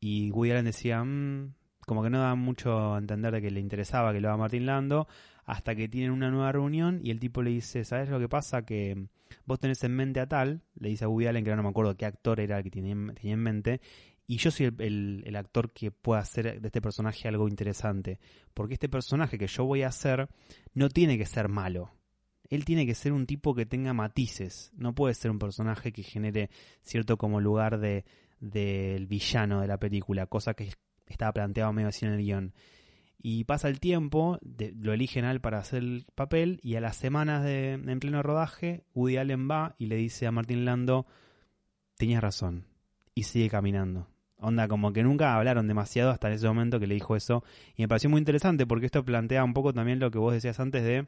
Speaker 1: y Woody Allen decía, mm", como que no da mucho a entender de que le interesaba que lo haga Martin Lando hasta que tienen una nueva reunión y el tipo le dice, ¿sabes lo que pasa? Que vos tenés en mente a tal, le dice a Woody Allen, que ahora no me acuerdo qué actor era el que tenía, en mente, y yo soy el, actor que puede hacer de este personaje algo interesante, porque este personaje que yo voy a hacer no tiene que ser malo. Él tiene que ser un tipo que tenga matices, no puede ser un personaje que genere cierto como lugar de del villano de la película, cosa que estaba planteado medio así en el guion. Y pasa el tiempo, lo eligen a él para hacer el papel y a las semanas de, en pleno rodaje, Woody Allen va y le dice a Martin Lando, tenías razón, y sigue caminando. Onda, como que nunca hablaron demasiado hasta ese momento que le dijo eso. Y me pareció muy interesante porque esto plantea un poco también lo que vos decías antes de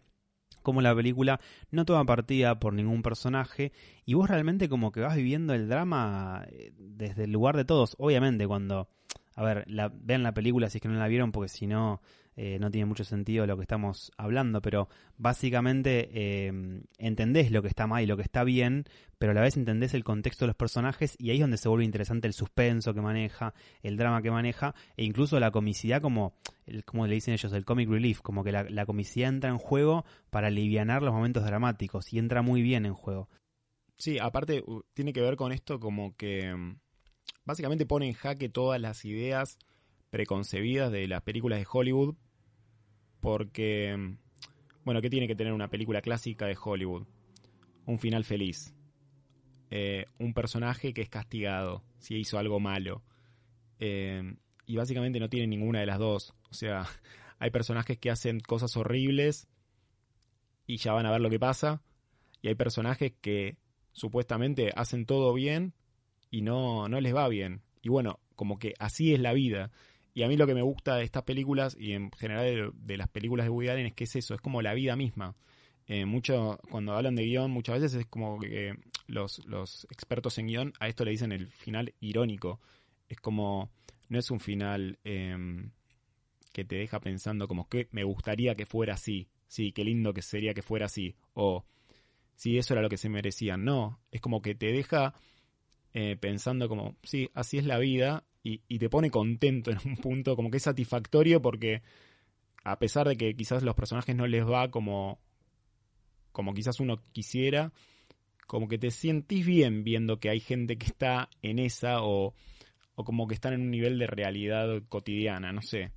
Speaker 1: cómo la película no toma partida por ningún personaje y vos realmente como que vas viviendo el drama eh, desde el lugar de todos. Obviamente cuando, a ver, la, vean la película si es que no la vieron porque si no, eh, no tiene mucho sentido lo que estamos hablando, pero básicamente eh, entendés lo que está mal y lo que está bien, pero a la vez entendés el contexto de los personajes y ahí es donde se vuelve interesante el suspenso que maneja, el drama que maneja e incluso la comicidad como, como le dicen ellos, el comic relief, como que la, la comicidad entra en juego para alivianar los momentos dramáticos y entra muy bien en juego.
Speaker 2: Sí, aparte tiene que ver con esto como que mm, básicamente pone en jaque todas las ideas preconcebidas de las películas de Hollywood porque, bueno, ¿qué tiene que tener una película clásica de Hollywood? Un final feliz. Eh, un personaje que es castigado si hizo algo malo. Eh, y básicamente no tiene ninguna de las dos. O sea, (laughs) hay personajes que hacen cosas horribles y ya van a ver lo que pasa. Y hay personajes que supuestamente hacen todo bien y no, no les va bien. Y bueno, como que así es la vida. Y a mí lo que me gusta de estas películas y en general de, las películas de Woody Allen es que es eso, es como la vida misma. Eh, mucho, cuando hablan de guion, muchas veces es como que los, los expertos en guion a esto le dicen el final irónico. Es como, no es un final em, que te deja pensando como que me gustaría que fuera así. Sí, qué lindo que sería que fuera así. O si eso era lo que se merecían. No, es como que te deja eh, pensando como, sí, así es la vida y, y te pone contento en un punto, como que es satisfactorio porque a pesar de que quizás los personajes no les va como, como quizás uno quisiera, como que te sentís bien viendo que hay gente que está en esa o, o como que están en un nivel de realidad cotidiana, no sé.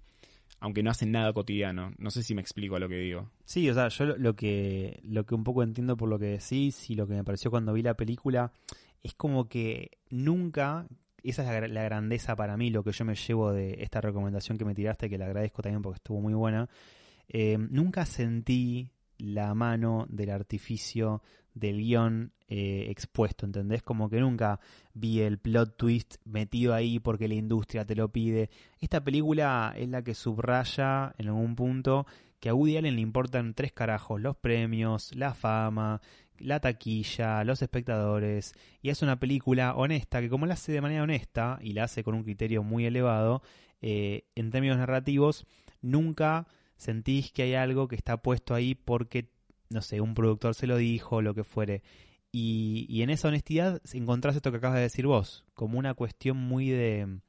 Speaker 2: Aunque no hacen nada cotidiano. No sé si me explico a lo que digo.
Speaker 1: Sí, o sea, yo lo que, lo que un poco entiendo por lo que decís y lo que me pareció cuando vi la película es como que nunca, esa es la, gra- la grandeza para mí, lo que yo me llevo de esta recomendación que me tiraste, que le agradezco también porque estuvo muy buena, eh, nunca sentí la mano del artificio del guion eh, expuesto, ¿entendés? Como que nunca vi el plot twist metido ahí porque la industria te lo pide. Esta película es la que subraya en algún punto que a Woody Allen le importan tres carajos, los premios, la fama, la taquilla, los espectadores, y es una película honesta que como la hace de manera honesta y la hace con un criterio muy elevado, eh, en términos narrativos, nunca sentís que hay algo que está puesto ahí porque, no sé, un productor se lo dijo, lo que fuere. Y, y en esa honestidad encontrás esto que acabas de decir vos, como una cuestión muy de,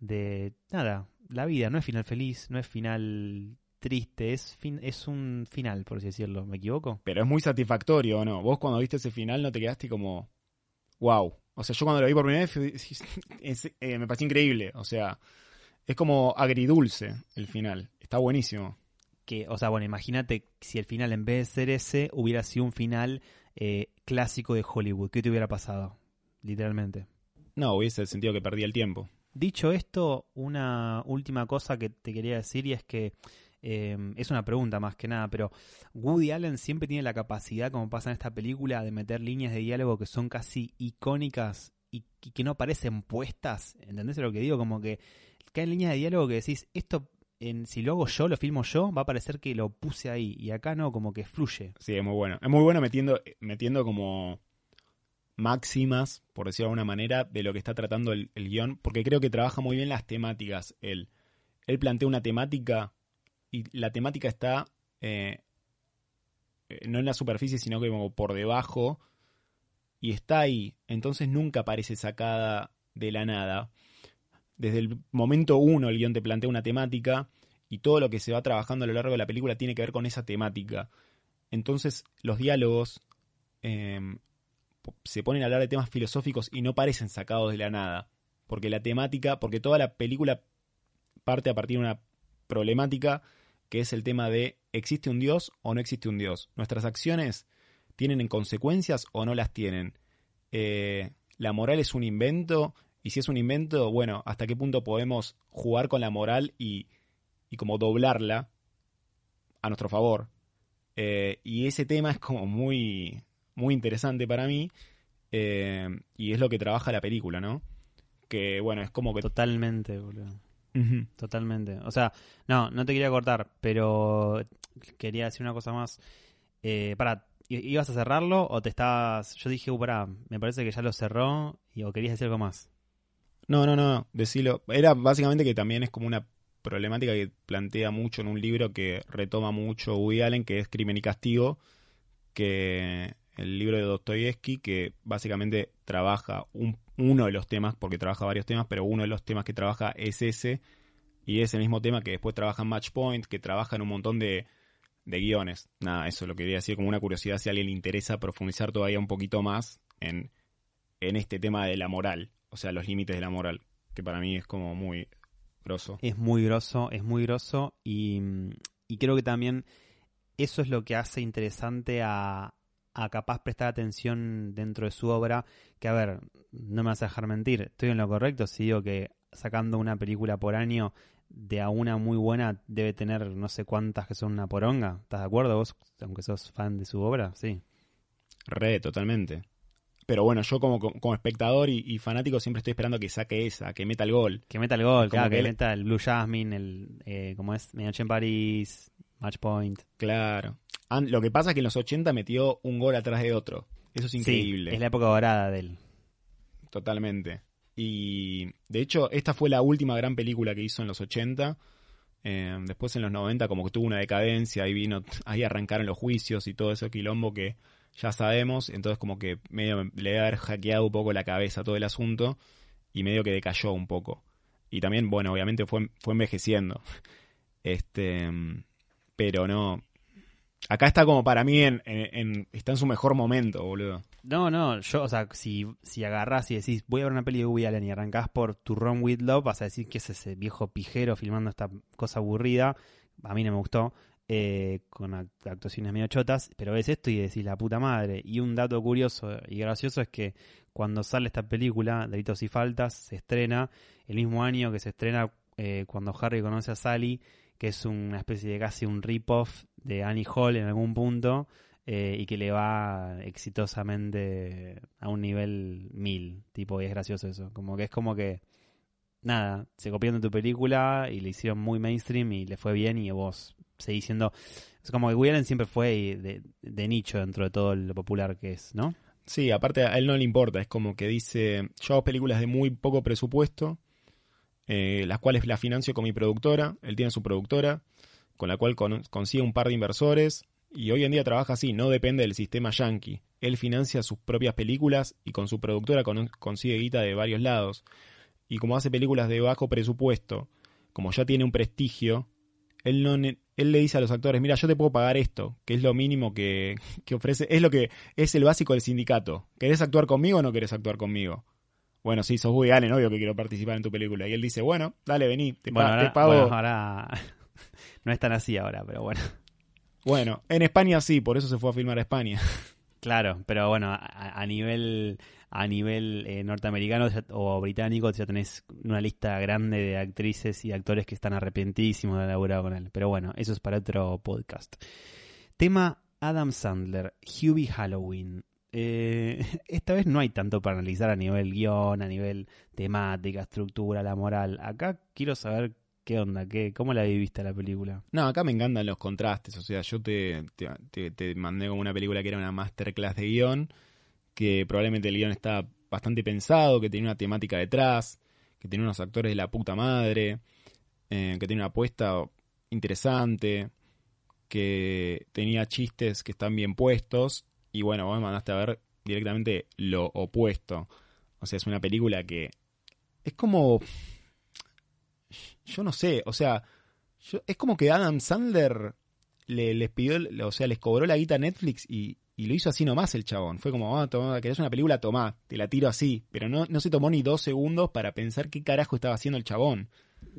Speaker 1: de nada, la vida no es final feliz, no es final triste, es, fin, es un final, por así decirlo. ¿Me equivoco?
Speaker 2: Pero es muy satisfactorio, ¿o no? Vos cuando viste ese final no te quedaste como, wow. O sea, yo cuando lo vi por primera vez es- eh, me pareció increíble. O sea, es como agridulce el final. Está buenísimo.
Speaker 1: Que, o sea, bueno, imagínate si el final en vez de ser ese hubiera sido un final eh, clásico de Hollywood. ¿Qué te hubiera pasado? Literalmente.
Speaker 2: No, hubiese sentido que perdí el tiempo.
Speaker 1: Dicho esto, una última cosa que te quería decir y es que eh, es una pregunta más que nada, pero Woody Allen siempre tiene la capacidad, como pasa en esta película, de meter líneas de diálogo que son casi icónicas y, que no parecen puestas. ¿Entendés lo que digo? Como que caen líneas de diálogo que decís, esto, en, si lo hago yo, lo filmo yo, va a parecer que lo puse ahí. Y acá no, como que fluye.
Speaker 2: Sí, es muy bueno. Es muy bueno metiendo, metiendo como máximas, por decirlo de alguna manera, de lo que está tratando el, el guion, porque creo que trabaja muy bien las temáticas. Él, él plantea una temática y la temática está eh, eh, no en la superficie, sino que como por debajo y está ahí. Entonces nunca parece sacada de la nada. Desde el momento uno el guion te plantea una temática y todo lo que se va trabajando a lo largo de la película tiene que ver con esa temática. Entonces los diálogos eh, se ponen a hablar de temas filosóficos y no parecen sacados de la nada. Porque la temática, porque toda la película parte a partir de una problemática que es el tema de ¿existe un Dios o no existe un Dios? ¿Nuestras acciones tienen consecuencias o no las tienen? Eh, ¿La moral es un invento? Y si es un invento, bueno, ¿hasta qué punto podemos jugar con la moral y, y como doblarla a nuestro favor. Eh, y ese tema es como muy, muy interesante para mí eh, y es lo que trabaja la película, ¿no? Que bueno, es como que...
Speaker 1: Totalmente, boludo. Totalmente. O sea, no, no te quería cortar, pero quería decir una cosa más. Eh, para, ¿ibas a cerrarlo o te estabas...? Yo dije, uh, pará, me parece que ya lo cerró y, o querías decir algo más.
Speaker 2: No, no, no, decilo. Era básicamente que también es como una problemática que plantea mucho en un libro que retoma mucho Woody Allen, que es Crimen y Castigo, que el libro de Dostoyevsky, que básicamente trabaja un, uno de los temas, porque trabaja varios temas, pero uno de los temas que trabaja es ese, y ese mismo tema que después trabaja en Match Point, que trabaja en un montón de, de guiones. Nada, eso lo quería decir como una curiosidad si a alguien le interesa profundizar todavía un poquito más en, en este tema de la moral, o sea, los límites de la moral, que para mí es como muy grosso.
Speaker 1: Es muy grosso, es muy grosso, y, y creo que también eso es lo que hace interesante a, a capaz prestar atención dentro de su obra, que a ver, no me vas a dejar mentir, estoy en lo correcto si digo que sacando una película por año de a una muy buena debe tener no sé cuántas que son una poronga, ¿estás de acuerdo vos, aunque sos fan de su obra? Sí.
Speaker 2: Re, totalmente. Pero bueno, yo como, como espectador y, fanático siempre estoy esperando que saque esa, que meta el gol.
Speaker 1: Que meta el gol, claro, que, meta el Blue Jasmine, el, eh, como es, Medianoche en París, Match Point.
Speaker 2: Claro. Lo que pasa es que en los 80 metió un gol atrás de otro. Eso es increíble.
Speaker 1: es la época dorada de él.
Speaker 2: Totalmente. Y de hecho, esta fue la última gran película que hizo en los 80. Eh, después en los 90 como que tuvo una decadencia, ahí vino, ahí arrancaron los juicios y todo ese quilombo que ya sabemos, entonces como que medio le debe haber hackeado un poco la cabeza todo el asunto y medio que decayó un poco. Y también, bueno, obviamente fue, fue envejeciendo. Este, pero no, Acá está como para mí en, está en su mejor momento, boludo.
Speaker 1: No, no, yo, o sea, si, si agarrás y decís, voy a ver una peli de Woody Allen y arrancás por To Run With vas a decir que es ese viejo pijero filmando esta cosa aburrida. A mí no me gustó, eh, con actuaciones medio chotas, pero ves esto y decís, la puta madre. Y un dato curioso y gracioso es que cuando sale esta película, Delitos y Faltas, se estrena el mismo año que se estrena eh, cuando Harry conoce a Sally que es una especie de casi un rip-off de Annie Hall en algún punto eh, y que le va exitosamente a un nivel mil, tipo, y es gracioso eso, como que es como que, nada, se copiaron de tu película y le hicieron muy mainstream y le fue bien y vos seguís siendo, es como que William siempre fue de, de nicho dentro de todo lo popular que es, ¿no?
Speaker 2: Sí, aparte a él no le importa, es como que dice, yo hago películas de muy poco presupuesto, eh, las cuales la financio con mi productora, él tiene su productora, con la cual consigue un par de inversores, y hoy en día trabaja así, no depende del sistema yankee. Él financia sus propias películas y con su productora consigue guita de varios lados. Y como hace películas de bajo presupuesto, como ya tiene un prestigio, él, no, él le dice a los actores, mira, yo te puedo pagar esto, que es lo mínimo que, que ofrece, es lo que es el básico del sindicato. ¿Querés actuar conmigo o no querés actuar conmigo? Bueno, sí, sos Woody Allen, obvio que quiero participar en tu película. Y él dice, bueno, dale, vení, te,
Speaker 1: bueno,
Speaker 2: pago.
Speaker 1: ahora (laughs) no es tan así ahora, pero bueno.
Speaker 2: Bueno, en España sí, por eso se fue a filmar a España.
Speaker 1: Claro, pero bueno, a, nivel a nivel eh, norteamericano o británico ya tenés una lista grande de actrices y actores que están arrepentísimos de haber laburado con él. Pero bueno, eso es para otro podcast. Tema Adam Sandler, Hubie Halloween. Eh, (laughs) esta vez no hay tanto para analizar a nivel guion, a nivel temática, estructura, la moral. Acá quiero saber qué onda, qué, cómo la viviste la película.
Speaker 2: No, acá me encantan los contrastes. O sea, yo te, te, mandé como una película que era una masterclass de guion, que probablemente el guion está bastante pensado, que tiene una temática detrás, que tiene unos actores de la puta madre, eh, que tiene una apuesta interesante, que tenía chistes que están bien puestos y bueno, vos me mandaste a ver directamente lo opuesto. O sea, es una película que es como... Yo no sé, o sea, es como que Adam Sandler le, les pidió, o sea, les cobró la guita a Netflix y, lo hizo así nomás el chabón. Fue como, ah, toma, querés una película, tomá, te la tiro así. Pero no, no se tomó ni dos segundos para pensar qué carajo estaba haciendo el chabón.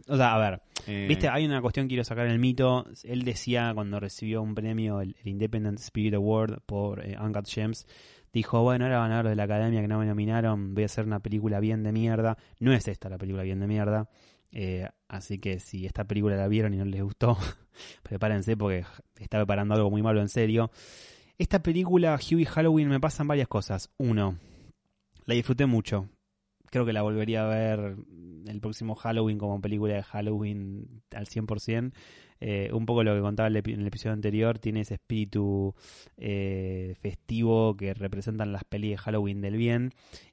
Speaker 1: O sea, a ver, eh. viste, hay una cuestión que quiero sacar en el mito. Él decía cuando recibió un premio, el, Independent Spirit Award por eh, Uncut Gems, dijo, bueno, ahora van a ver de la academia que no me nominaron, voy a hacer una película bien de mierda. No es esta la película bien de mierda. Eh, así que si esta película la vieron y no les gustó, (laughs) prepárense porque está preparando algo muy malo en serio. Esta película, Huey Halloween, me pasan varias cosas. Uno, la disfruté mucho. Creo que la volvería a ver el próximo Halloween como película de Halloween al 100%. Eh, un poco lo que contaba en el episodio anterior, tiene ese espíritu eh, festivo que representan las pelis de Halloween del bien.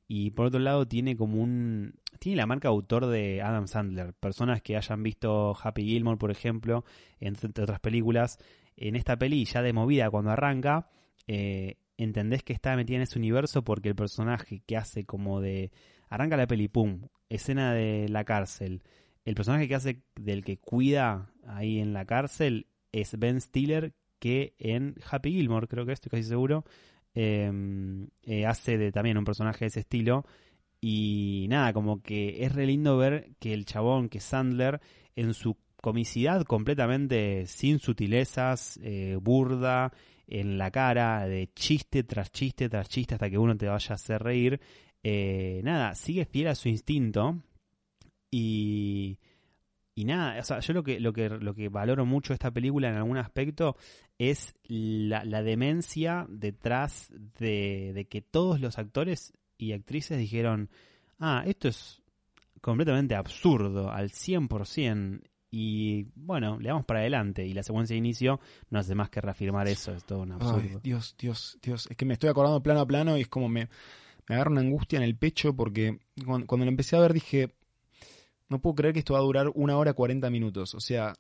Speaker 1: Y por otro lado, tiene como un. Tiene la marca autor de Adam Sandler. Personas que hayan visto Happy Gilmore, por ejemplo, entre otras películas. En esta peli, ya de movida, cuando arranca, eh, entendés que está metida en ese universo porque el personaje que hace como de. Arranca la peli, pum, escena de la cárcel. El personaje que hace del que cuida ahí en la cárcel es Ben Stiller, que en Happy Gilmore, creo que estoy casi seguro, em, eh, hace de también un personaje de ese estilo. Y nada, como que es re lindo ver que el chabón, que Sandler, en su comicidad completamente sin sutilezas, eh, burda, en la cara, de chiste tras chiste tras chiste hasta que uno te vaya a hacer reír. Eh, nada, sigue fiel a su instinto y, y nada, o sea, yo lo que, lo que, lo que valoro mucho esta película en algún aspecto es la, la demencia detrás de, de, que todos los actores y actrices dijeron, ah, esto es completamente absurdo, al 100%. Y bueno, le damos para adelante. Y la secuencia de inicio no hace más que reafirmar eso. Es todo un absurdo.
Speaker 2: Ay, Dios, Dios, Dios. Es que me estoy acordando plano a plano y es como me, me agarra una angustia en el pecho porque cuando, cuando lo empecé a ver dije, no puedo creer que esto va a durar una hora cuarenta minutos. O sea,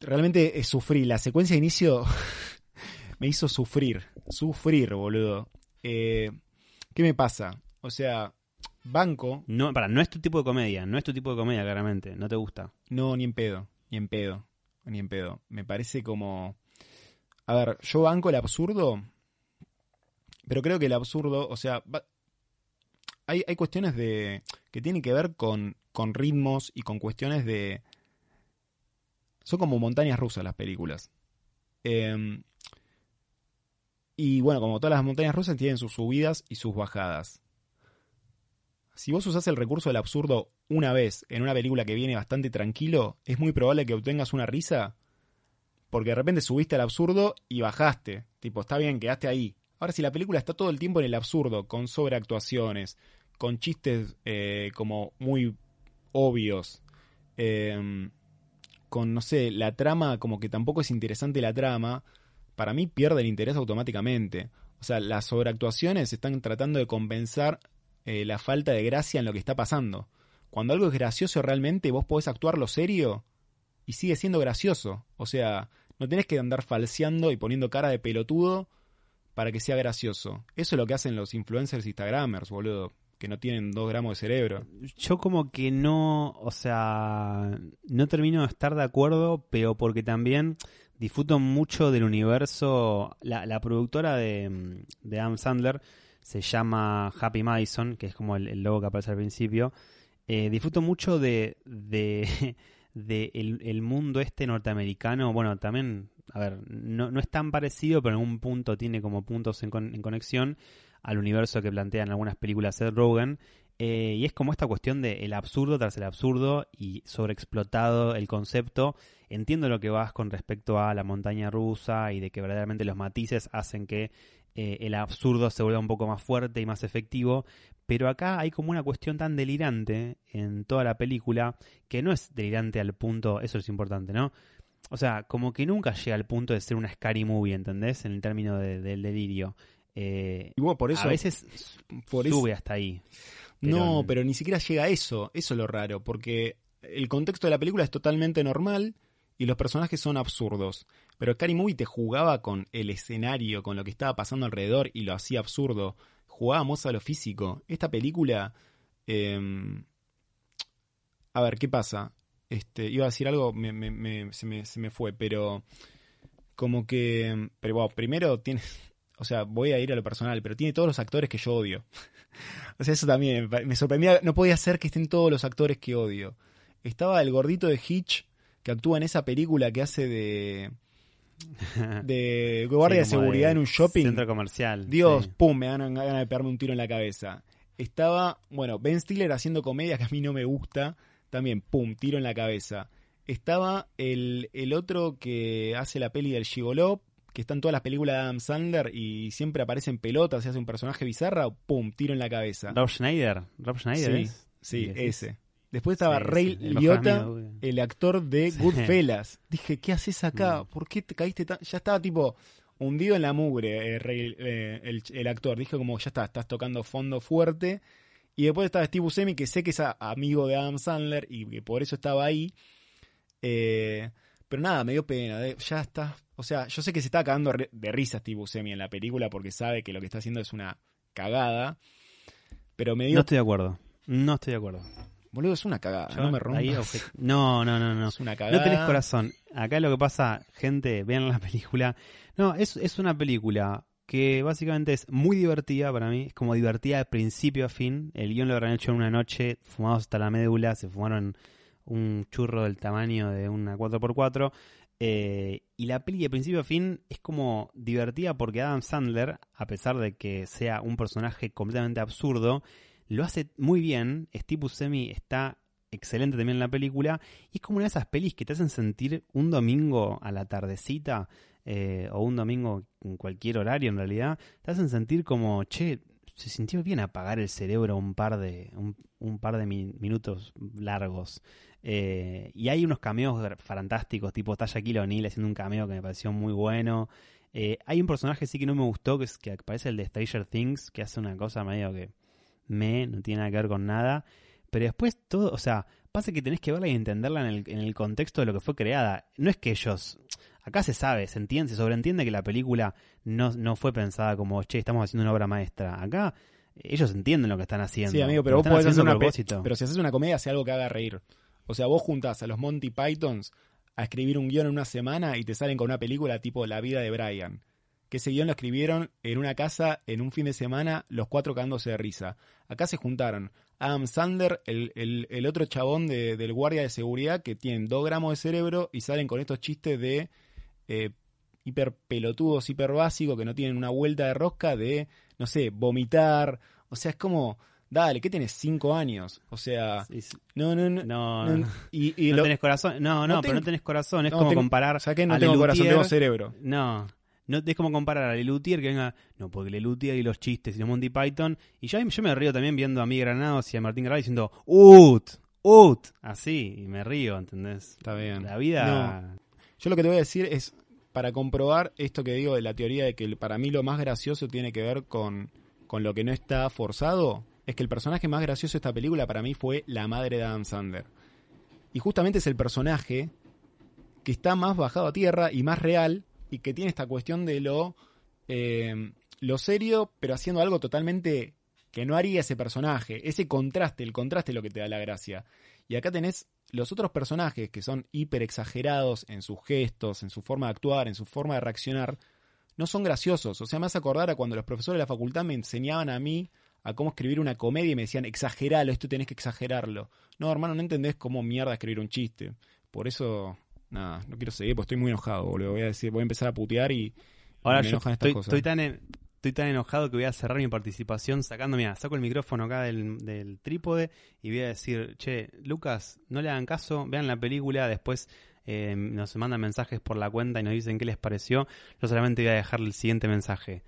Speaker 2: realmente es sufrí. La secuencia de inicio (laughs) me hizo sufrir. Sufrir, boludo. Eh, ¿Qué me pasa? O sea, banco.
Speaker 1: No, para, no es tu tipo de comedia. No es tu tipo de comedia, claramente. No te gusta.
Speaker 2: No, ni en pedo. Ni en pedo. Ni en pedo. Me parece como. A ver, yo banco el absurdo. Pero creo que el absurdo, o sea, hay, hay cuestiones de que tienen que ver con, con ritmos y con cuestiones de... Son como montañas rusas las películas. Eh, y bueno, como todas las montañas rusas tienen sus subidas y sus bajadas. Si vos usás el recurso del absurdo una vez en una película que viene bastante tranquilo, es muy probable que obtengas una risa. Porque de repente subiste al absurdo y bajaste. Tipo, está bien, quedaste ahí. Ahora, si la película está todo el tiempo en el absurdo, con sobreactuaciones, con chistes eh, como muy obvios, eh, con, no sé, la trama como que tampoco es interesante la trama, para mí pierde el interés automáticamente. O sea, las sobreactuaciones están tratando de compensar eh, la falta de gracia en lo que está pasando. Cuando algo es gracioso realmente, vos podés actuarlo serio y sigue siendo gracioso. O sea, no tenés que andar falseando y poniendo cara de pelotudo para que sea gracioso. Eso es lo que hacen los influencers instagramers, boludo que no tienen dos gramos de cerebro.
Speaker 1: Yo como que no, o sea, no termino de estar de acuerdo, pero porque también disfruto mucho del universo. La, la productora de, de Adam Sandler se llama Happy Madison, que es como el, logo que aparece al principio. Eh, disfruto mucho de, de, (laughs) de el, el, mundo este norteamericano. Bueno, también, a ver, no, no es tan parecido, pero en un punto tiene como puntos en, con, en conexión al universo que plantean algunas películas Seth Rogen. Eh, y es como esta cuestión de el absurdo tras el absurdo y sobreexplotado el concepto. Entiendo lo que vas con respecto a la montaña rusa y de que verdaderamente los matices hacen que eh, el absurdo se vuelva un poco más fuerte y más efectivo. Pero acá hay como una cuestión tan delirante en toda la película que no es delirante al punto, eso es importante, ¿no? O sea, como que nunca llega al punto de ser una scary movie, ¿entendés? En el término de, del delirio. Eh,
Speaker 2: y bueno, por eso
Speaker 1: a veces por sube eso, hasta ahí.
Speaker 2: Pero no, pero ni siquiera llega a eso. Eso es lo raro, porque el contexto de la película es totalmente normal y los personajes son absurdos. Pero Scary Movie te jugaba con el escenario, con lo que estaba pasando alrededor y lo hacía absurdo. Jugábamos a lo físico. Esta película... Eh, a ver, ¿qué pasa? Este, iba a decir algo, me, me, me, se, me, se me fue, pero como que... Pero bueno, primero tiene, (laughs) o sea, voy a ir a lo personal, pero tiene todos los actores que yo odio. (laughs) o sea, eso también me sorprendía, no podía ser que estén todos los actores que odio. Estaba el gordito de Hitch, que actúa en esa película que hace de (laughs) de guardia sí, de seguridad de en un shopping.
Speaker 1: Centro comercial.
Speaker 2: Dios, sí. pum, me dan ganas de pegarme un tiro en la cabeza. Estaba, bueno, Ben Stiller haciendo comedia que a mí no me gusta. También, pum, tiro en la cabeza. Estaba el, el otro que hace la peli del Gigoló, que está en todas las películas de Adam Sandler y siempre aparece en pelotas y hace un personaje bizarro, pum, tiro en la cabeza.
Speaker 1: Rob Schneider. Rob Schneider
Speaker 2: Sí,
Speaker 1: es?
Speaker 2: sí,
Speaker 1: ¿Es
Speaker 2: ese. Después estaba
Speaker 1: Sí,
Speaker 2: Ray
Speaker 1: sí,
Speaker 2: Liotta, el actor de. Goodfellas. Dije, ¿qué haces acá?
Speaker 1: Mm.
Speaker 2: ¿Por qué te caíste tan...? Ya estaba tipo hundido en la mugre eh, Ray- eh, el, el actor. Dije como, ya está, estás tocando fondo fuerte. Y después estaba Steve Buscemi, que sé que es amigo de Adam Sandler y que por eso estaba ahí. Eh, pero nada, me dio pena. de- ya está. O sea, yo sé que se está cagando de risa Steve Buscemi en la película porque sabe que lo que está haciendo es una cagada. Pero me dio...
Speaker 1: No estoy de acuerdo. No estoy de acuerdo.
Speaker 2: Boludo, es una cagada.
Speaker 1: Yo
Speaker 2: no me rompas.
Speaker 1: No, no, no, no.
Speaker 2: Es una cagada.
Speaker 1: No tenés corazón. Acá lo que pasa, gente, vean la película. No, es, es una película que básicamente es muy divertida para mí. Es como divertida de principio a fin. El guion lo habrán hecho en una noche, fumados hasta la médula. Se fumaron un churro del tamaño de una 4x4. Eh, y la peli de principio a fin es como divertida porque Adam Sandler, a pesar de que sea un personaje completamente absurdo, lo hace muy bien. Steve Buscemi está excelente también en la película. Y es como una de esas pelis que te hacen sentir un domingo a la tardecita, eh, o un domingo en cualquier horario en realidad, te hacen sentir como, che, se sintió bien apagar el cerebro un par de, un, un par de mi- minutos largos. Eh, y hay unos cameos fantásticos, tipo está Shaquille O'Neal haciendo un cameo que me pareció muy bueno. Eh, hay un personaje sí que no me gustó, que es que aparece el de Stranger Things, que hace una cosa medio que me, no tiene nada que ver con nada. Pero después todo, o sea, pasa que tenés que verla y entenderla en el, en el contexto de lo que fue creada. No es que ellos. Acá se sabe, se entiende, se sobreentiende que la película no, no fue pensada como, che, estamos haciendo una obra maestra. Acá ellos entienden lo que están haciendo.
Speaker 2: Sí, amigo, pero vos podés hacer una
Speaker 1: propósito.
Speaker 2: Pero si haces una comedia, hace algo que haga reír. O sea, vos juntás a los Monty Pythons a escribir un guion en una semana y te salen con una película tipo La vida de Brian. Que ese guion lo escribieron en una casa en un fin de semana, los cuatro cagándose de risa. Acá se juntaron Adam Sandler, el, el- el otro chabón de- del guardia de seguridad que tienen dos gramos de cerebro y salen con estos chistes de eh, hiper pelotudos, hiper básicos, que no tienen una vuelta de rosca de, no sé, vomitar. O sea, es como, dale, ¿qué tenés? Cinco años. O sea,
Speaker 1: Sí, sí.
Speaker 2: no, no, no.
Speaker 1: No,
Speaker 2: no, y, y
Speaker 1: no
Speaker 2: lo-
Speaker 1: tenés corazón. No, no,
Speaker 2: no
Speaker 1: pero no tenés corazón. Es
Speaker 2: no,
Speaker 1: como
Speaker 2: tengo-
Speaker 1: comparar.
Speaker 2: o sea que no tengo corazón, tengo cerebro.
Speaker 1: No. No es como comparar a Lelutier que venga, no, porque Lelutier y los chistes y los Monty Python. Y yo, yo me río también viendo a Miguel Granados y a Martín Garabal diciendo, ¡Ut! ¡Ut! Así, y me río, ¿entendés?
Speaker 2: Está bien.
Speaker 1: La vida.
Speaker 2: Yo lo que te voy a decir es, para comprobar esto que digo de la teoría de que para mí lo más gracioso tiene que ver con, con lo que no está forzado, es que el personaje más gracioso de esta película para mí fue la madre de Adam Sandler. Y justamente es el personaje que está más bajado a tierra y más real y que tiene esta cuestión de lo, eh, lo serio, pero haciendo algo totalmente que no haría ese personaje. Ese contraste, el contraste es lo que te da la gracia. Y acá tenés los otros personajes que son hiper exagerados en sus gestos, en su forma de actuar, en su forma de reaccionar, no son graciosos. O sea, me hace acordar a cuando los profesores de la facultad me enseñaban a mí a cómo escribir una comedia y me decían, exageralo, esto tenés que exagerarlo. No, hermano, no entendés cómo mierda escribir un chiste. Por eso, nada, no quiero seguir, porque estoy muy enojado, boludo. Voy a decir, voy a empezar a putear y,
Speaker 1: Ahora
Speaker 2: me
Speaker 1: yo
Speaker 2: enojan estas
Speaker 1: estoy,
Speaker 2: cosas.
Speaker 1: estoy tan en- estoy tan enojado que voy a cerrar mi participación sacando, mira, saco el micrófono acá del, del trípode y voy a decir, che, Lucas, no le hagan caso, vean la película, después eh, nos mandan mensajes por la cuenta y nos dicen qué les pareció. Yo solamente voy a dejarle el siguiente mensaje.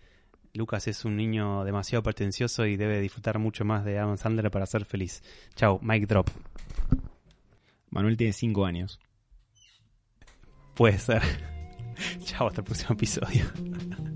Speaker 1: Lucas es un niño demasiado pretencioso y debe disfrutar mucho más de Adam Sandler para ser feliz. Chau, Mike Drop.
Speaker 2: Manuel tiene 5 años.
Speaker 1: Puede ser. (laughs) Chau, hasta el próximo episodio. (laughs)